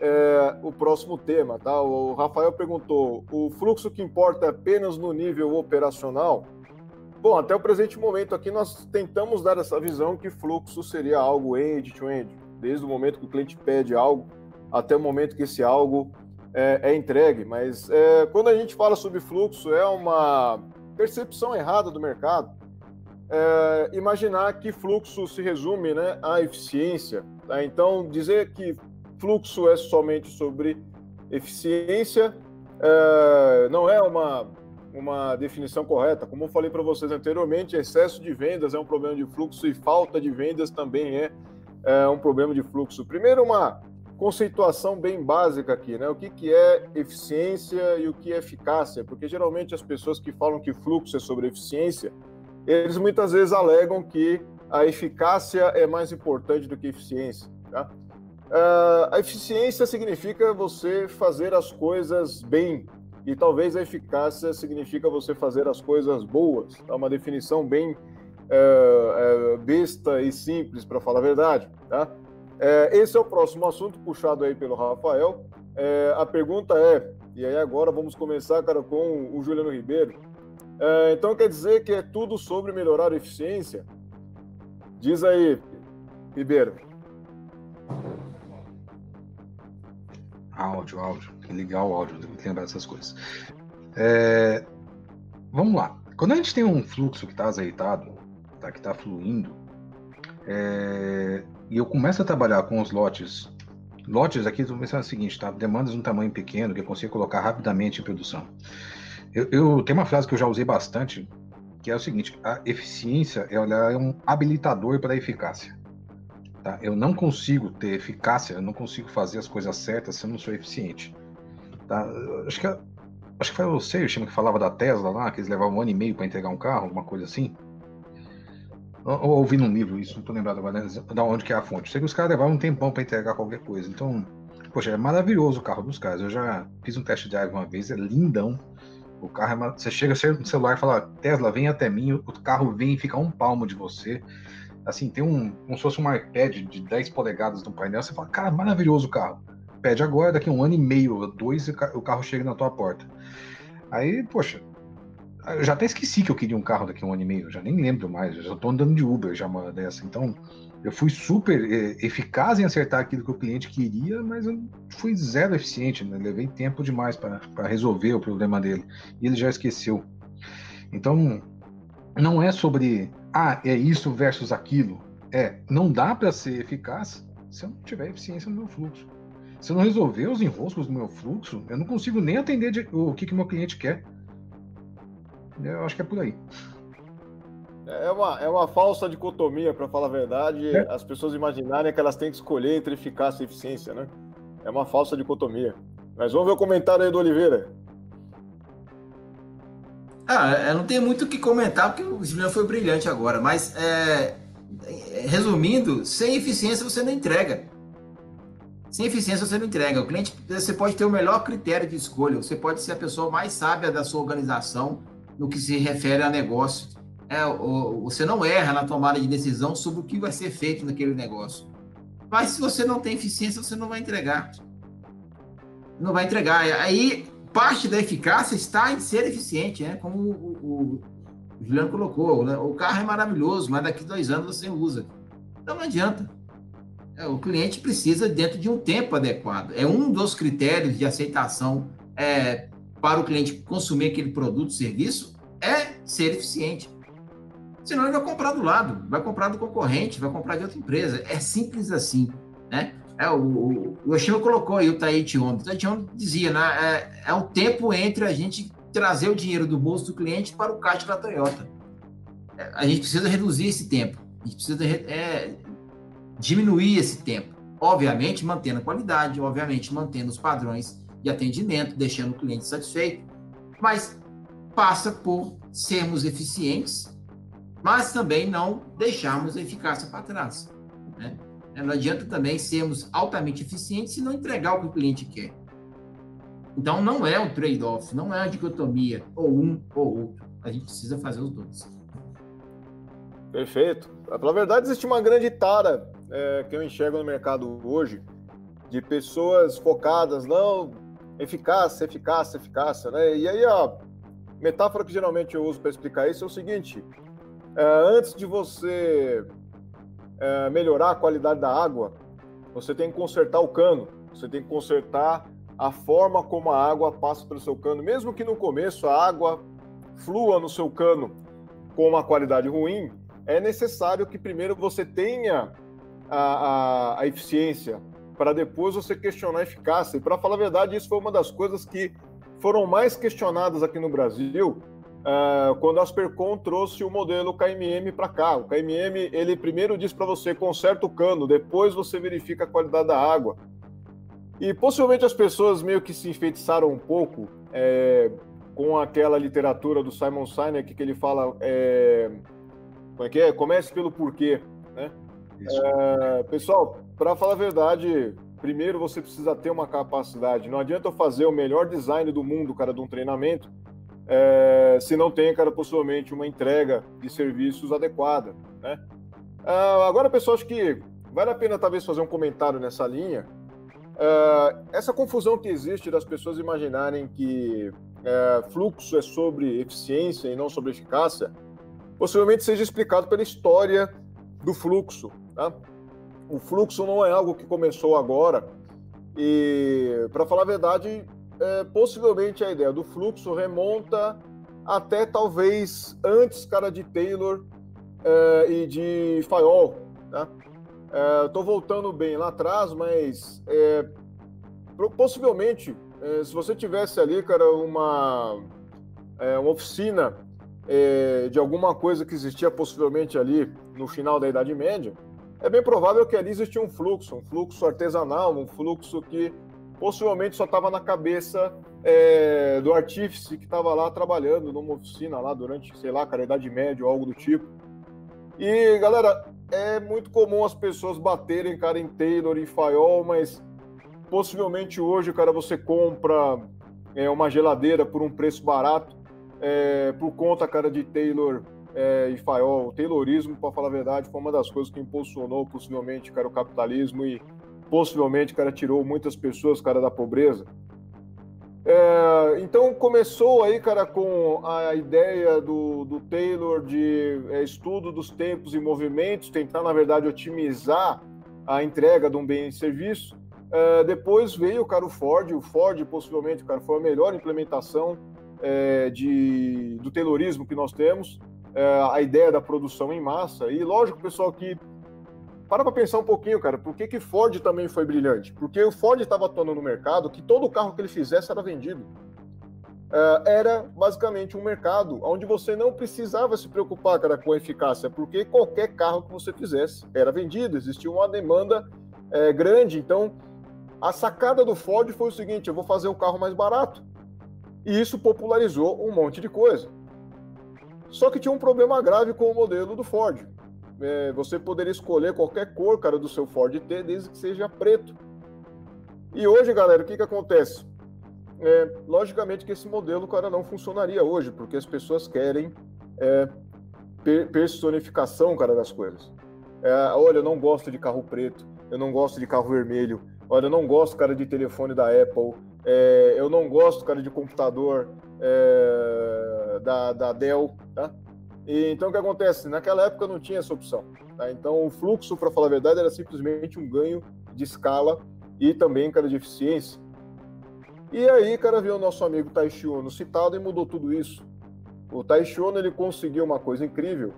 é, o próximo tema, tá? O Rafael perguntou: o fluxo que importa é apenas no nível operacional? Bom, até o presente momento aqui nós tentamos dar essa visão que fluxo seria algo end-to-end, -end, desde o momento que o cliente pede algo até o momento que esse algo é, é entregue. Mas é, quando a gente fala sobre fluxo, é uma percepção errada do mercado. É, imaginar que fluxo se resume né, à eficiência. Tá? Então, dizer que fluxo é somente sobre eficiência, é, não é uma, uma definição correta. Como eu falei para vocês anteriormente, excesso de vendas é um problema de fluxo e falta de vendas também é, é um problema de fluxo. Primeiro, uma conceituação bem básica aqui, né? O que, que é eficiência e o que é eficácia? Porque geralmente as pessoas que falam que fluxo é sobre eficiência, eles muitas vezes alegam que a eficácia é mais importante do que a eficiência. Tá? Uh, a eficiência significa você fazer as coisas bem, e talvez a eficácia significa você fazer as coisas boas. É uma definição bem uh, uh, besta e simples, para falar a verdade. Tá? esse é o próximo assunto puxado aí pelo Rafael. a pergunta é, e aí agora vamos começar, cara, com o Juliano Ribeiro. então quer dizer que é tudo sobre melhorar a eficiência? Diz aí, Ribeiro. Áudio, áudio. Ligar o áudio, tem que lembrar dessas coisas. É, vamos lá. Quando a gente tem um fluxo que está azeitado, tá, que está fluindo, é, e eu começo a trabalhar com os lotes, lotes aqui, vou pensar o seguinte, tá? Demandas de um tamanho pequeno que eu consigo colocar rapidamente em produção. Eu, eu tenho uma frase que eu já usei bastante, que é o seguinte: a eficiência ela é um habilitador para a eficácia. Tá? Eu não consigo ter eficácia, eu não consigo fazer as coisas certas se eu não sou eficiente. Tá? Acho que acho que foi o que falava da Tesla lá, que eles levavam um ano e meio para entregar um carro, alguma coisa assim. Ou ouvi num livro, isso não estou lembrado agora, né? da onde que é a fonte. Sei que os caras levavam um tempão para entregar qualquer coisa. Então, poxa, é maravilhoso o carro dos caras. Eu já fiz um teste drive uma vez, é lindão. O carro é Você chega no celular e fala, Tesla, vem até mim, o carro vem e fica um palmo de você assim, tem um, como se fosse um iPad de 10 polegadas no painel, você fala, cara, maravilhoso o carro. Pede agora, daqui a um ano e meio, dois, o carro chega na tua porta. Aí, poxa, Eu já até esqueci que eu queria um carro daqui a um ano e meio, já nem lembro mais, já tô andando de Uber já uma dessa. Então, eu fui super é, eficaz em acertar aquilo que o cliente queria, mas eu fui zero eficiente, né? Levei tempo demais para resolver o problema dele. E ele já esqueceu. Então, não é sobre, ah, é isso versus aquilo. É, não dá para ser eficaz se eu não tiver eficiência no meu fluxo. Se eu não resolver os enroscos do meu fluxo, eu não consigo nem atender de, o que, que meu cliente quer. Eu acho que é por aí. É uma, é uma falsa dicotomia, para falar a verdade, é. as pessoas imaginarem que elas têm que escolher entre eficácia e eficiência, né? É uma falsa dicotomia. Mas vamos ver o comentário aí do Oliveira. Ah, não tenho muito o que comentar, porque o Juliano foi brilhante agora, mas é, resumindo, sem eficiência você não entrega. Sem eficiência você não entrega. O cliente, você pode ter o melhor critério de escolha, você pode ser a pessoa mais sábia da sua organização no que se refere a negócio. É, você não erra na tomada de decisão sobre o que vai ser feito naquele negócio. Mas se você não tem eficiência, você não vai entregar. Não vai entregar. Aí, parte da eficácia está em ser eficiente, né? como o, o, o Juliano colocou. Né? O carro é maravilhoso, mas daqui dois anos você usa. Então não adianta. É, o cliente precisa dentro de um tempo adequado. É um dos critérios de aceitação é, para o cliente consumir aquele produto, serviço, é ser eficiente. Senão ele vai comprar do lado, vai comprar do concorrente, vai comprar de outra empresa. É simples assim, né? É, o, o, o Yoshima colocou aí o Taichi Ono. O Taichi Ono dizia, né? É, é o tempo entre a gente trazer o dinheiro do bolso do cliente para o caixa da Toyota. É, a gente precisa reduzir esse tempo. A gente precisa é, diminuir esse tempo. Obviamente, mantendo a qualidade, obviamente, mantendo os padrões de atendimento, deixando o cliente satisfeito. Mas passa por sermos eficientes mas também não deixarmos a eficácia para trás. Né? Não adianta também sermos altamente eficientes e não entregar o que o cliente quer. Então, não é um trade-off, não é uma dicotomia, ou um ou outro. A gente precisa fazer os dois. Perfeito. Na verdade, existe uma grande tara é, que eu enxergo no mercado hoje de pessoas focadas, não, eficácia, eficácia, eficácia, né? E aí a metáfora que geralmente eu uso para explicar isso é o seguinte: é, antes de você é, melhorar a qualidade da água, você tem que consertar o cano, você tem que consertar a forma como a água passa pelo seu cano. Mesmo que no começo a água flua no seu cano com uma qualidade ruim, é necessário que primeiro você tenha a, a, a eficiência, para depois você questionar a eficácia. E para falar a verdade, isso foi uma das coisas que foram mais questionadas aqui no Brasil uh, quando a Aspercom trouxe o modelo KMM para cá. O KMM, ele primeiro diz para você, conserta o cano, depois você verifica a qualidade da água. E possivelmente as pessoas meio que se enfeitiçaram um pouco é, com aquela literatura do Simon Sinek que ele fala, é, como é que é? Comece pelo porquê, né? É, pessoal, para falar a verdade, primeiro você precisa ter uma capacidade. Não adianta eu fazer o melhor design do mundo, cara, de um treinamento, é, se não tem, cara, possivelmente uma entrega de serviços adequada, né? Ah, agora, pessoal, acho que vale a pena talvez fazer um comentário nessa linha. Ah, essa confusão que existe das pessoas imaginarem que é, fluxo é sobre eficiência e não sobre eficácia, possivelmente seja explicado pela história do fluxo. Tá? O fluxo não é algo que começou agora e, para falar a verdade, é, possivelmente a ideia do fluxo remonta até talvez antes, cara, de Taylor é, e de Fayol, né? Estou é, voltando bem lá atrás, mas é, possivelmente, é, se você tivesse ali, cara, uma, uma oficina de alguma coisa que existia possivelmente ali no final da Idade Média, é bem provável que ali existia um fluxo, um fluxo artesanal, um fluxo que possivelmente só estava na cabeça é, do artífice que estava lá trabalhando numa oficina lá durante, sei lá, cara, Idade Média ou algo do tipo. E, galera, é muito comum as pessoas baterem, cara, em Taylor e Fayol, mas possivelmente hoje, cara, você compra é, uma geladeira por um preço barato é, por conta, cara, de Taylor é, e Fayol. O Taylorismo, para falar a verdade, foi uma das coisas que impulsionou possivelmente, cara, o capitalismo e possivelmente, cara, tirou muitas pessoas, cara, da pobreza. É, então começou aí, cara, com a ideia do, do Taylor de é, estudo dos tempos e movimentos, tentar, na verdade, otimizar a entrega de um bem e serviço. É, depois veio, cara, o Ford. O Ford, possivelmente, cara, foi a melhor implementação é, de, do Taylorismo que nós temos. É, a ideia da produção em massa. E lógico, pessoal, que para para pensar um pouquinho, cara, por que, que Ford também foi brilhante? Porque o Ford estava atuando no mercado que todo carro que ele fizesse era vendido. Uh, era basicamente um mercado onde você não precisava se preocupar, cara, com a eficácia, porque qualquer carro que você fizesse era vendido, existia uma demanda é, grande. Então, a sacada do Ford foi o seguinte: eu vou fazer o carro mais barato. E isso popularizou um monte de coisa. Só que tinha um problema grave com o modelo do Ford é, você poderia escolher qualquer cor, cara, do seu Ford T, desde que seja preto. E hoje, galera, o que, que acontece? É, logicamente que esse modelo, cara, não funcionaria hoje, porque as pessoas querem é, personificação, cara, das coisas. É, olha, eu não gosto de carro preto, eu não gosto de carro vermelho, olha, eu não gosto, cara, de telefone da Apple, é, eu não gosto, cara, de computador é, da, da Dell, tá? E, então, o que acontece? Naquela época não tinha essa opção. Tá? Então, o fluxo, para falar a verdade, era simplesmente um ganho de escala e também, cara, de eficiência. E aí, cara, viu o nosso amigo Taishi Ono citado e mudou tudo isso. O Taishi Ono, ele conseguiu uma coisa incrível,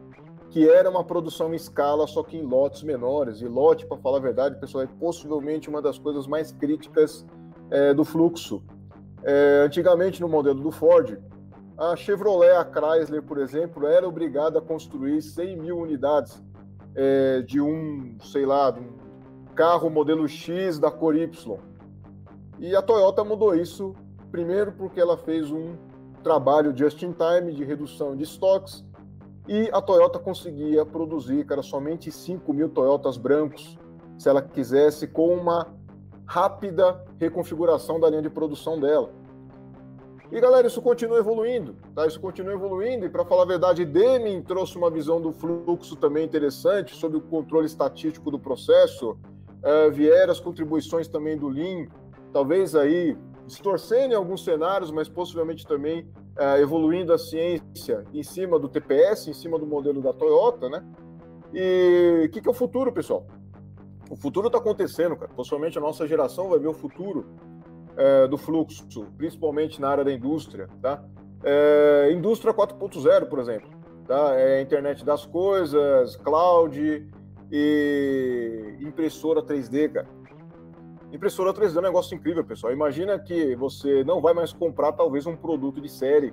que era uma produção em escala, só que em lotes menores. E lote, para falar a verdade, pessoal, é possivelmente uma das coisas mais críticas é, do fluxo. É, antigamente, no modelo do Ford, a Chevrolet, a Chrysler, por exemplo, era obrigada a construir 100 mil unidades é, de um, sei lá, de um carro modelo X da cor Y. E a Toyota mudou isso, primeiro porque ela fez um trabalho just in time de redução de estoques e a Toyota conseguia produzir, cara, somente 5 mil Toyotas brancos, se ela quisesse, com uma rápida reconfiguração da linha de produção dela. E galera, isso continua evoluindo, tá? Isso continua evoluindo e para falar a verdade, Deming trouxe uma visão do fluxo também interessante sobre o controle estatístico do processo. Uh, vieram as contribuições também do Lean, talvez aí distorcendo em alguns cenários, mas possivelmente também uh, evoluindo a ciência em cima do TPS, em cima do modelo da Toyota, né? E o que, que é o futuro, pessoal? O futuro está acontecendo, cara. Possivelmente a nossa geração vai ver o futuro é, do fluxo, principalmente na área da indústria, tá? É, indústria 4.0, por exemplo, tá? É internet das coisas, cloud e impressora 3D, cara. Impressora 3D é um negócio incrível, pessoal. Imagina que você não vai mais comprar talvez um produto de série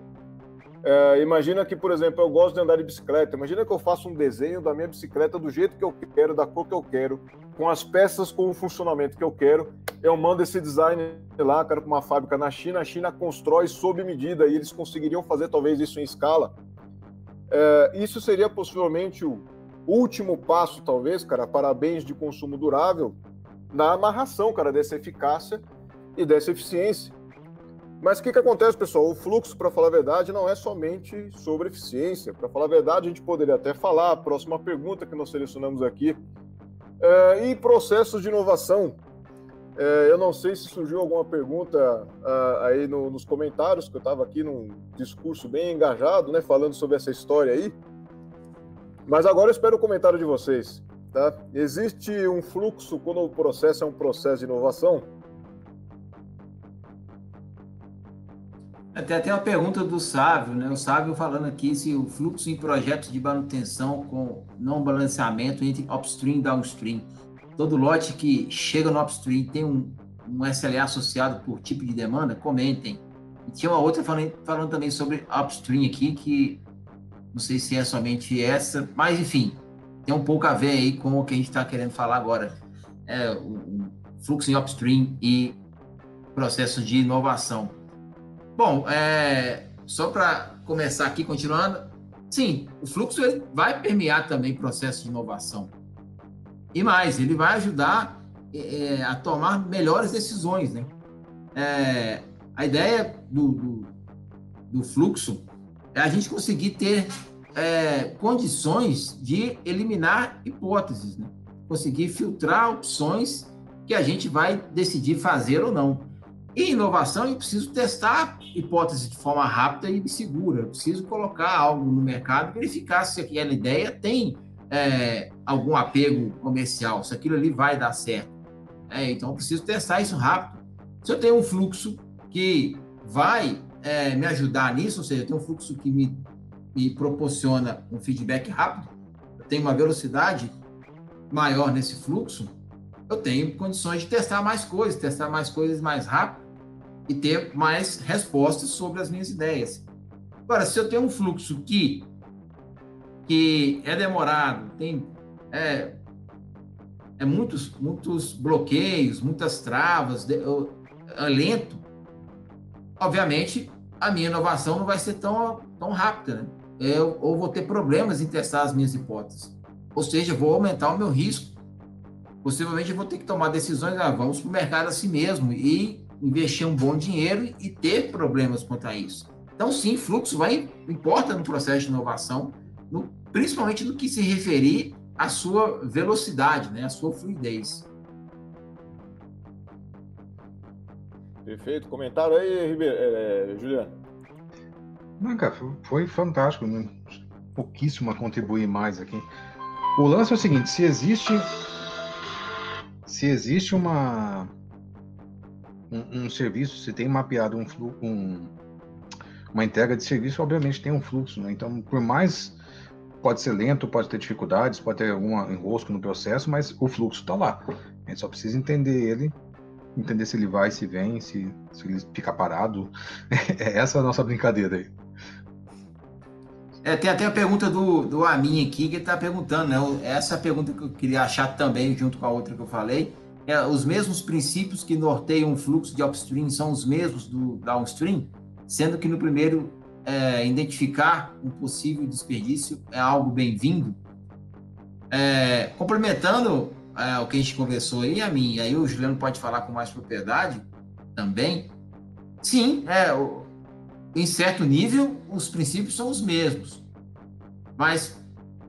é, imagina que, por exemplo, eu gosto de andar de bicicleta. Imagina que eu faço um desenho da minha bicicleta do jeito que eu quero, da cor que eu quero, com as peças com o funcionamento que eu quero. Eu mando esse design lá, quero para uma fábrica na China. A China constrói sob medida e eles conseguiriam fazer talvez isso em escala. É, isso seria possivelmente o último passo, talvez, cara, para bens de consumo durável na amarração, cara, dessa eficácia e dessa eficiência. Mas o que, que acontece, pessoal? O fluxo, para falar a verdade, não é somente sobre eficiência. Para falar a verdade, a gente poderia até falar, a próxima pergunta que nós selecionamos aqui, é, e processos de inovação. É, eu não sei se surgiu alguma pergunta uh, aí no, nos comentários, que eu estava aqui num discurso bem engajado, né, falando sobre essa história aí. Mas agora eu espero o comentário de vocês. Tá? Existe um fluxo quando o processo é um processo de inovação? Até tem uma pergunta do Sávio, né? O Sávio falando aqui se o fluxo em projetos de manutenção com não balanceamento entre upstream e downstream. Todo lote que chega no upstream tem um, um SLA associado por tipo de demanda? Comentem. E tinha uma outra falando, falando também sobre upstream aqui, que não sei se é somente essa, mas enfim, tem um pouco a ver aí com o que a gente está querendo falar agora. É, o, fluxo em upstream e processos de inovação. Bom, é, só para começar aqui, continuando, sim, o fluxo vai permear também processo de inovação. E mais, ele vai ajudar é, a tomar melhores decisões, né? É, a ideia do, do, do, fluxo é a gente conseguir ter é, condições de eliminar hipóteses, né? conseguir filtrar opções que a gente vai decidir fazer ou não. E inovação, eu preciso testar hipóteses de forma rápida e segura. Eu preciso colocar algo no mercado, verificar se aquela ideia tem é, algum apego comercial, se aquilo ali vai dar certo. É, então, eu preciso testar isso rápido. Se eu tenho um fluxo que vai é, me ajudar nisso, ou seja, eu tenho um fluxo que me, me proporciona um feedback rápido, eu tenho uma velocidade maior nesse fluxo, eu tenho condições de testar mais coisas, testar mais coisas mais rápido e ter mais respostas sobre as minhas ideias. Agora, se eu tenho um fluxo que, que é demorado, tem é, é muitos, muitos bloqueios, muitas travas, é lento, obviamente a minha inovação não vai ser tão, tão rápida, né? Eu, ou vou ter problemas em testar as minhas hipóteses. Ou seja, vou aumentar o meu risco. Possivelmente eu vou ter que tomar decisões, ah, vamos para o mercado assim mesmo e investir um bom dinheiro e ter problemas quanto a isso. Então, sim, fluxo vai importa no processo de inovação, no, principalmente no que se referir à sua velocidade, né, à sua fluidez. Perfeito. Comentário aí, Ribeiro, é, é, Juliano. Não, cara, foi fantástico. Né? Pouquíssimo a contribuir mais aqui. O lance é o seguinte: se existe. Se existe uma um, um serviço, se tem mapeado um fluxo, um, uma entrega de serviço, obviamente tem um fluxo, né? Então, por mais pode ser lento, pode ter dificuldades, pode ter algum enrosco no processo, mas o fluxo está lá. A gente só precisa entender ele, entender se ele vai, se vem, se, se ele fica parado. É essa a nossa brincadeira aí. É, tem até a pergunta do, do Amin aqui, que está perguntando, né? Essa é pergunta que eu queria achar também, junto com a outra que eu falei é, os mesmos princípios que norteiam o fluxo de upstream são os mesmos do downstream, sendo que no primeiro, é, identificar um possível desperdício é algo bem-vindo. É, complementando é, o que a gente conversou aí, a mim, aí o Juliano pode falar com mais propriedade também. Sim, é, em certo nível, os princípios são os mesmos, mas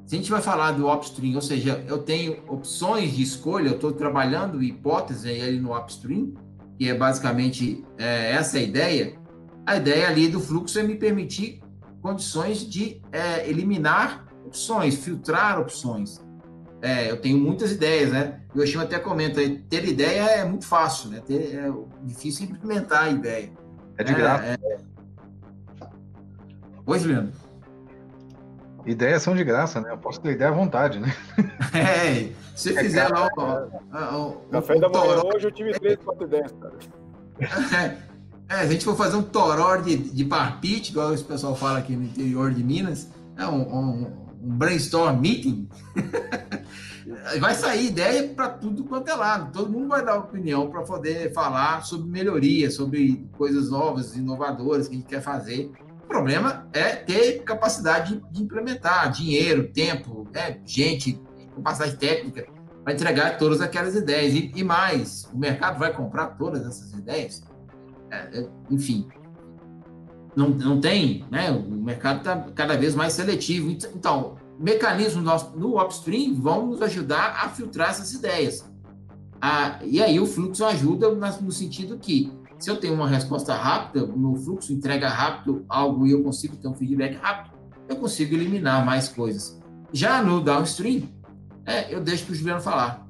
se a gente vai falar do upstream, ou seja, eu tenho opções de escolha, eu estou trabalhando hipótese ali no upstream, que é basicamente é, essa a ideia. A ideia ali do fluxo é me permitir condições de é, eliminar opções, filtrar opções. É, eu tenho muitas ideias, né? O Yoshima até comenta, ter ideia é muito fácil, né? Ter, é difícil implementar a ideia. É de graça. É, é... Oi, Juliano. Ideias são de graça, né? Eu posso ter ideia à vontade, né? É, se é fizer lá o, Café da manhã hoje eu tive três, quatro ideias, cara. É, é, a gente for fazer um toró de, de parpite, igual o pessoal fala aqui no interior de Minas, é um, um, um brainstorm meeting. vai sair ideia para tudo quanto é lado. Todo mundo vai dar opinião para poder falar sobre melhoria, sobre coisas novas, inovadoras que a gente quer fazer. O problema é ter capacidade de implementar, dinheiro, tempo, né, gente, capacidade técnica para entregar todas aquelas ideias. E, e, mais, o mercado vai comprar todas essas ideias? É, é, enfim, não, não tem, né? O mercado está cada vez mais seletivo. Então, mecanismos no, no upstream vão nos ajudar a filtrar essas ideias. Ah, e aí o fluxo ajuda no sentido que se eu tenho uma resposta rápida, o meu fluxo entrega rápido algo e eu consigo ter um feedback rápido, eu consigo eliminar mais coisas. Já no downstream, é, eu deixo para o Juliano falar.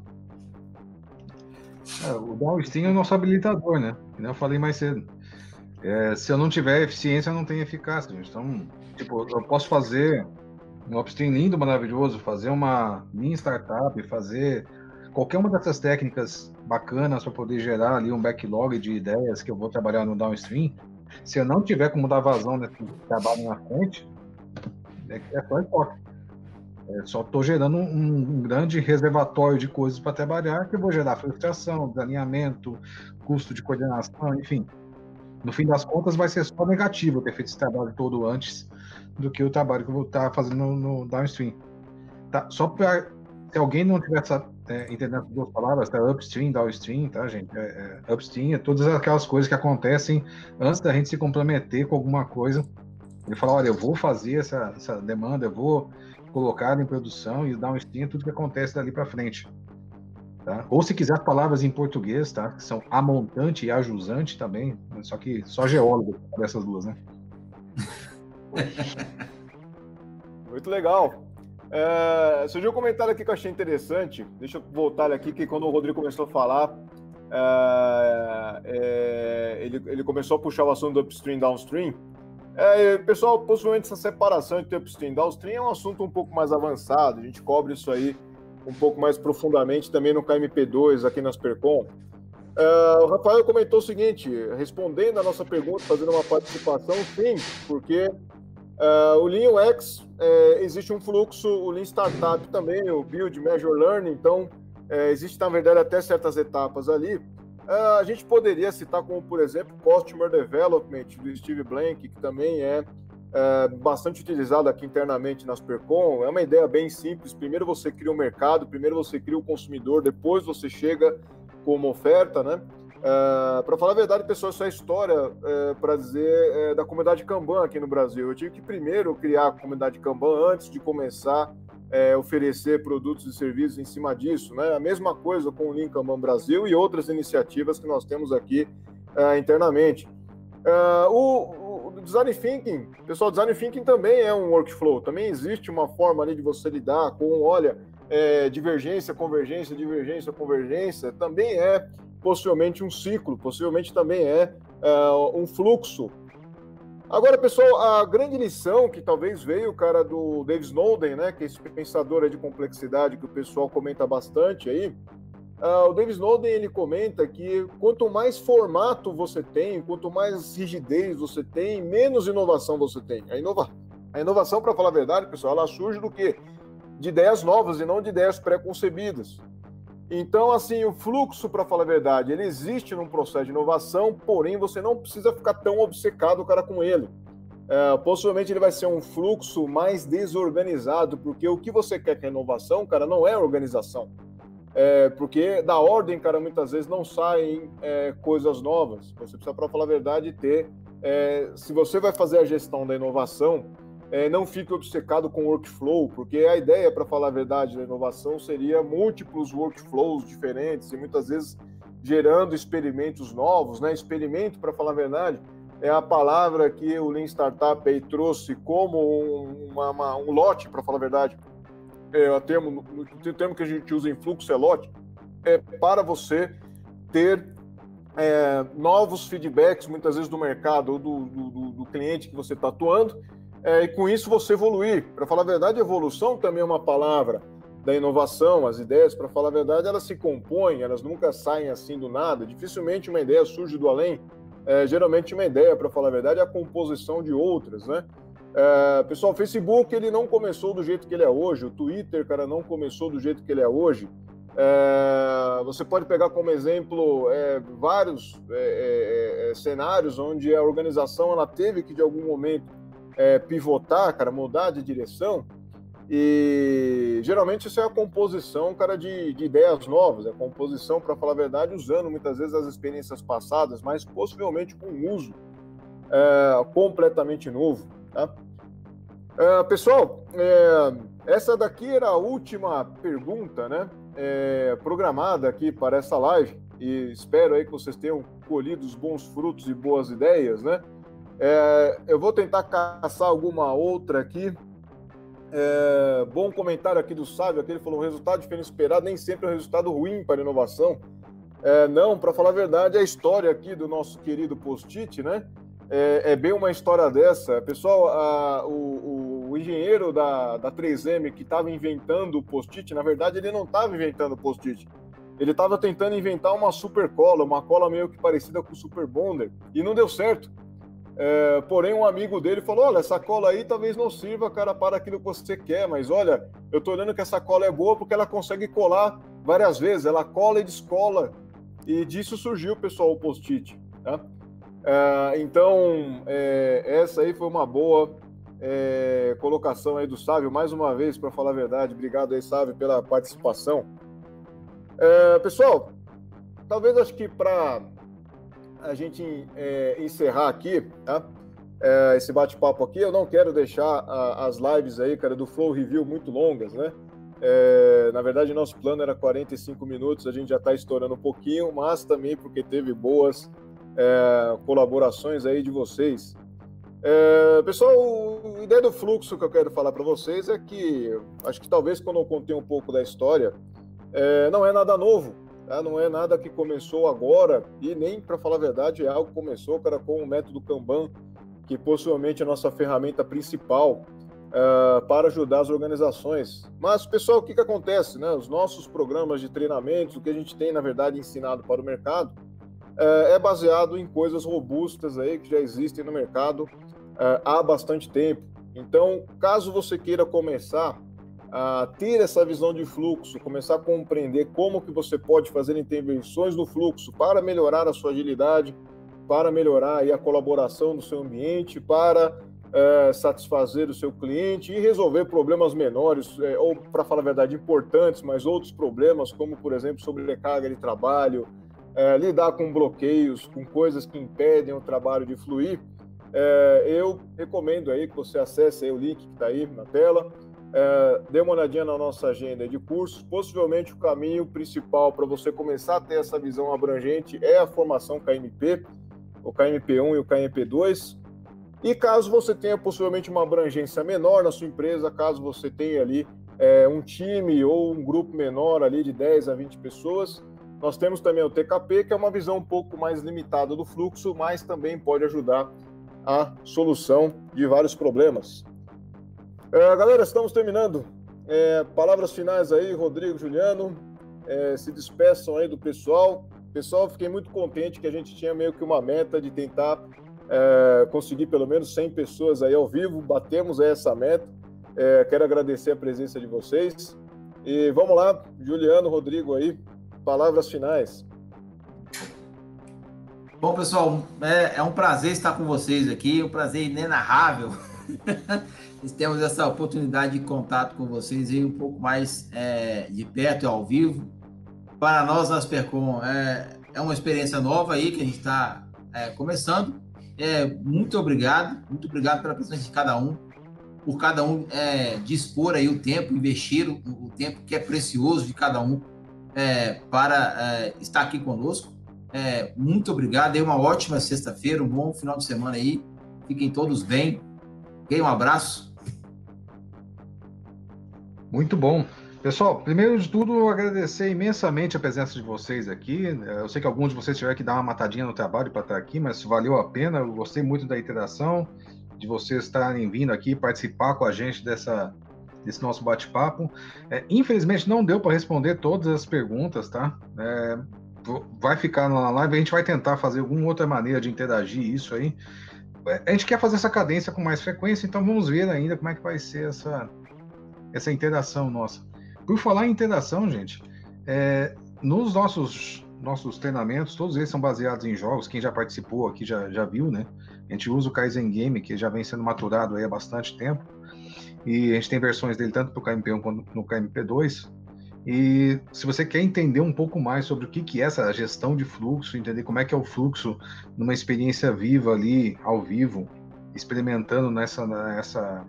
É, o downstream é o nosso habilitador, né? Eu falei mais cedo. É, se eu não tiver eficiência, eu não tenho eficácia. Então, tipo, eu posso fazer um upstream lindo, maravilhoso, fazer uma minha startup, fazer qualquer uma dessas técnicas bacanas para poder gerar ali um backlog de ideias que eu vou trabalhar no downstream, se eu não tiver como dar vazão nesse trabalho na frente, é, é só hipótese. É, só estou gerando um, um, grande reservatório de coisas para trabalhar que eu vou gerar frustração, desalinhamento, custo de coordenação, enfim. No fim das contas, vai ser só negativo ter feito esse trabalho todo antes do que o trabalho que eu vou estar fazendo no, downstream. Tá? Só para se alguém não tiver essa, é, entendendo as duas palavras, tá upstream, downstream, tá, gente? É, é, upstream é todas aquelas coisas que acontecem antes da gente se comprometer com alguma coisa. Ele fala, olha, eu vou fazer essa, essa demanda, eu vou colocar em produção e downstream é tudo que acontece dali para frente. Tá? Ou se quiser palavras em português, tá? Que são amontante e ajusante também. Só que só geólogo dessas duas, né? Muito legal. É, surgiu um comentário aqui que eu achei interessante. Deixa eu voltar aqui, que quando o Rodrigo começou a falar, é, é, ele, ele começou a puxar o assunto do upstream downstream. É, pessoal, possivelmente essa separação entre upstream e downstream é um assunto um pouco mais avançado. A gente cobre isso aí um pouco mais profundamente também no KMP2 aqui nas Percom. Uh, o Rafael comentou o seguinte, respondendo a nossa pergunta, fazendo uma participação, sim, porque uh, o Lean UX é, existe um fluxo, o Lean Startup também, o Build, Measure, Learn, então é, existe na verdade até certas etapas ali. Uh, a gente poderia citar como, por exemplo, Customer Development do Steve Blank, que também é é, bastante utilizado aqui internamente nas Percom. É uma ideia bem simples. Primeiro você cria o um mercado, primeiro você cria o consumidor, depois você chega com uma oferta, né? É, para falar a verdade, pessoal, isso é história é, para dizer é, da comunidade Kanban aqui no Brasil. Eu tive que primeiro criar a comunidade Kanban antes de começar é, oferecer produtos e serviços em cima disso. Né? A mesma coisa com o Lean Kanban Brasil e outras iniciativas que nós temos aqui é, internamente. É, o, design thinking, pessoal, design thinking também é um workflow, também existe uma forma ali de você lidar com, olha, é, divergência, convergência, divergência, convergência, também é possivelmente um ciclo, possivelmente também é, é um fluxo. Agora, pessoal, a grande lição que talvez veio, cara, do Dave Snowden, né, que é esse pensador de complexidade que o pessoal comenta bastante aí, Uh, o David Snowden ele comenta que quanto mais formato você tem, quanto mais rigidez você tem, menos inovação você tem. A, inova... a inovação, para falar a verdade, pessoal, ela surge do quê? De ideias novas e não de ideias pré-concebidas. Então, assim, o fluxo, para falar a verdade, ele existe num processo de inovação, porém você não precisa ficar tão obcecado, cara, com ele. Uh, possivelmente ele vai ser um fluxo mais desorganizado, porque o que você quer com a inovação, cara, não é organização. É, porque da ordem, cara, muitas vezes não saem é, coisas novas. Você precisa, para falar a verdade, ter. É, se você vai fazer a gestão da inovação, é, não fique obcecado com workflow, porque a ideia, para falar a verdade, da inovação seria múltiplos workflows diferentes e muitas vezes gerando experimentos novos, né? Experimento, para falar a verdade, é a palavra que o Lean Startup aí trouxe como um, uma, uma, um lote, para falar a verdade, é, o, termo, o termo que a gente usa em fluxo é lote, é para você ter é, novos feedbacks, muitas vezes do mercado ou do, do, do cliente que você está atuando, é, e com isso você evoluir. Para falar a verdade, evolução também é uma palavra da inovação, as ideias, para falar a verdade, elas se compõem, elas nunca saem assim do nada. Dificilmente uma ideia surge do além. É, geralmente uma ideia, para falar a verdade, é a composição de outras, né? É, pessoal, o Facebook ele não começou do jeito que ele é hoje, o Twitter, cara, não começou do jeito que ele é hoje. É, você pode pegar como exemplo é, vários é, é, é, cenários onde a organização ela teve que de algum momento pivotar, cara, mudar de direção. E geralmente isso é a composição, cara, de, de ideias novas, é composição, para falar a verdade, usando muitas vezes as experiências passadas, mas possivelmente com um uso completamente novo. Tá? Uh, pessoal, é, essa daqui era a última pergunta, né? É, programada aqui para essa live e espero aí que vocês tenham colhido os bons frutos e boas ideias, né? É, eu vou tentar caçar alguma outra aqui. É, bom comentário aqui do Sábio, aquele falou: o resultado diferente esperado nem sempre é um resultado ruim para a inovação. É, não, para falar a verdade, a história aqui do nosso querido Post-it, né? É, é, bem uma história dessa. Pessoal, a, o, o, engenheiro da, da 3M que estava inventando o post-it, na verdade, ele não estava inventando o post-it. Ele estava tentando inventar uma super cola, uma cola meio que parecida com o Super Bonder, e não deu certo. É, porém, um amigo dele falou: Olha, essa cola aí talvez não sirva, cara, para aquilo que você quer, mas olha, eu tô olhando que essa cola é boa porque ela consegue colar várias vezes, ela cola e descola. E disso surgiu, pessoal, o post-it. Tá? É, então, é, essa aí foi uma boa é, colocação aí do Sávio, mais uma vez, para falar a verdade. Obrigado aí, Sávio, pela participação. É, pessoal, talvez acho que para a gente é, encerrar aqui, tá? É, esse bate-papo aqui, eu não quero deixar a, as lives aí, cara, do Flow Review muito longas, né? É, na verdade, nosso plano era 45 minutos, a gente já está estourando um pouquinho, mas também porque teve boas é, colaborações aí de vocês. É, pessoal, a ideia do fluxo que eu quero falar para vocês é que acho que talvez quando eu contei um pouco da história, é, não é nada novo, tá? não é nada que começou agora e nem, para falar a verdade, é algo que começou cara, com o método Kanban, que possivelmente é a nossa ferramenta principal uh, para ajudar as organizações. Mas, pessoal, o que, que acontece? Né? Os nossos programas de treinamentos, o que a gente tem, na verdade, ensinado para o mercado, uh, é baseado em coisas robustas aí que já existem no mercado uh, há bastante tempo. Então, caso você queira começar a ter essa visão de fluxo, começar a compreender como que você pode fazer intervenções no fluxo para melhorar a sua agilidade, para melhorar a colaboração do seu ambiente, para é, satisfazer o seu cliente e resolver problemas menores, é, ou, para falar a verdade, importantes, mas outros problemas, como, por exemplo, sobrecarga de trabalho, é, lidar com bloqueios, com coisas que impedem o trabalho de fluir, é, eu recomendo aí que você acesse o link que está aí na tela, é, dê uma olhadinha na nossa agenda de cursos. Possivelmente o caminho principal para você começar a ter essa visão abrangente é a formação KMP, o KMP1 e o KMP2. E caso você tenha possivelmente uma abrangência menor na sua empresa, caso você tenha ali é, um time ou um grupo menor ali de 10 a 20 pessoas, nós temos também o TKP, que é uma visão um pouco mais limitada do fluxo, mas também pode ajudar a solução de vários problemas. É, galera, estamos terminando. É, palavras finais aí, Rodrigo, Juliano. É, se despeçam aí do pessoal. Pessoal, fiquei muito contente que a gente tinha meio que uma meta de tentar é, conseguir pelo menos 100 pessoas aí ao vivo, batemos essa meta. É, quero agradecer a presença de vocês. E vamos lá, Juliano, Rodrigo aí, palavras finais. Bom, pessoal, é, é um prazer estar com vocês aqui, um prazer inenarrável. Temos essa oportunidade de contato com vocês aí um pouco mais é, de perto e ao vivo. Para nós, na Aspercom, é, é uma experiência nova aí que a gente está é, começando é, muito obrigado, muito obrigado pela presença de cada um, por cada um é, dispor aí o tempo, investir o, o, tempo que é precioso de cada um para estar aqui conosco. É, muito obrigado, e uma ótima sexta-feira, um bom final de semana aí. Fiquem todos bem. Um abraço. Muito bom. Pessoal, primeiro de tudo, agradecer imensamente a presença de vocês aqui. Eu sei que alguns de vocês tiveram que dar uma matadinha no trabalho para estar aqui, mas valeu a pena. Eu gostei muito da interação, de vocês estarem vindo aqui participar com a gente dessa, desse nosso bate-papo. É, infelizmente, não deu para responder todas as perguntas, tá? É, vai ficar na live, a gente vai tentar fazer alguma outra maneira de interagir isso aí. É, a gente quer fazer essa cadência com mais frequência, então vamos ver ainda como é que vai ser essa, essa interação nossa. Por falar em interação, gente, é, nos nossos, nossos treinamentos, todos eles são baseados em jogos. Quem já participou aqui já, já viu, né? A gente usa o Kaizen Game, que já vem sendo maturado há bastante tempo. E a gente tem versões dele tanto para o KMP1 quanto no KMP2. E se você quer entender um pouco mais sobre o que, que é essa gestão de fluxo, entender como é que é o fluxo numa experiência viva ali, ao vivo, experimentando nessa, nessa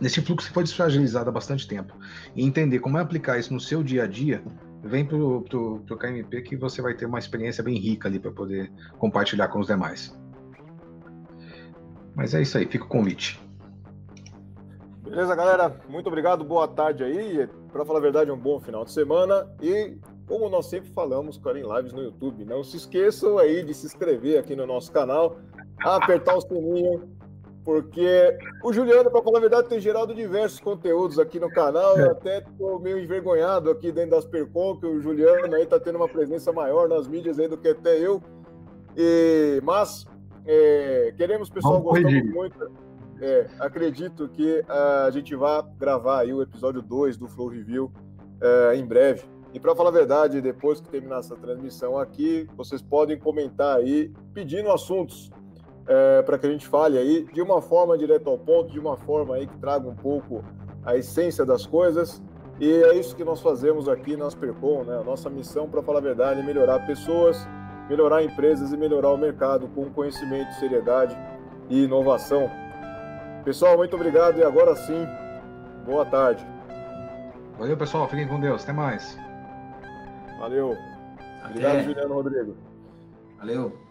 nesse fluxo que foi desfragilizado há bastante tempo. E entender como é aplicar isso no seu dia a dia, vem para o KMP que você vai ter uma experiência bem rica ali para poder compartilhar com os demais. Mas é isso aí, fica o convite. Beleza, galera? Muito obrigado, boa tarde aí. Para falar a verdade, um bom final de semana. E como nós sempre falamos, cara, em lives no YouTube, não se esqueçam aí de se inscrever aqui no nosso canal, apertar o sininho porque o Juliano, para falar a verdade, tem gerado diversos conteúdos aqui no canal. Eu até estou meio envergonhado aqui dentro das Percom, que o Juliano aí está tendo uma presença maior nas mídias aí do que até eu. E, mas é, queremos, pessoal, gostamos muito. É, acredito que a gente vai gravar aí o episódio 2 do Flow Review é, em breve. E para falar a verdade, depois que terminar essa transmissão aqui, vocês podem comentar aí pedindo assuntos é, para que a gente fale aí de uma forma direta ao ponto, de uma forma aí que traga um pouco a essência das coisas. E é isso que nós fazemos aqui na Aspercom, né? A nossa missão, para falar a verdade, é melhorar pessoas, melhorar empresas e melhorar o mercado com conhecimento, seriedade e inovação. Pessoal, muito obrigado e agora sim, boa tarde. Valeu, pessoal. Fiquem com Deus. Até mais. Valeu. Até. Obrigado, Juliano Rodrigo. Valeu.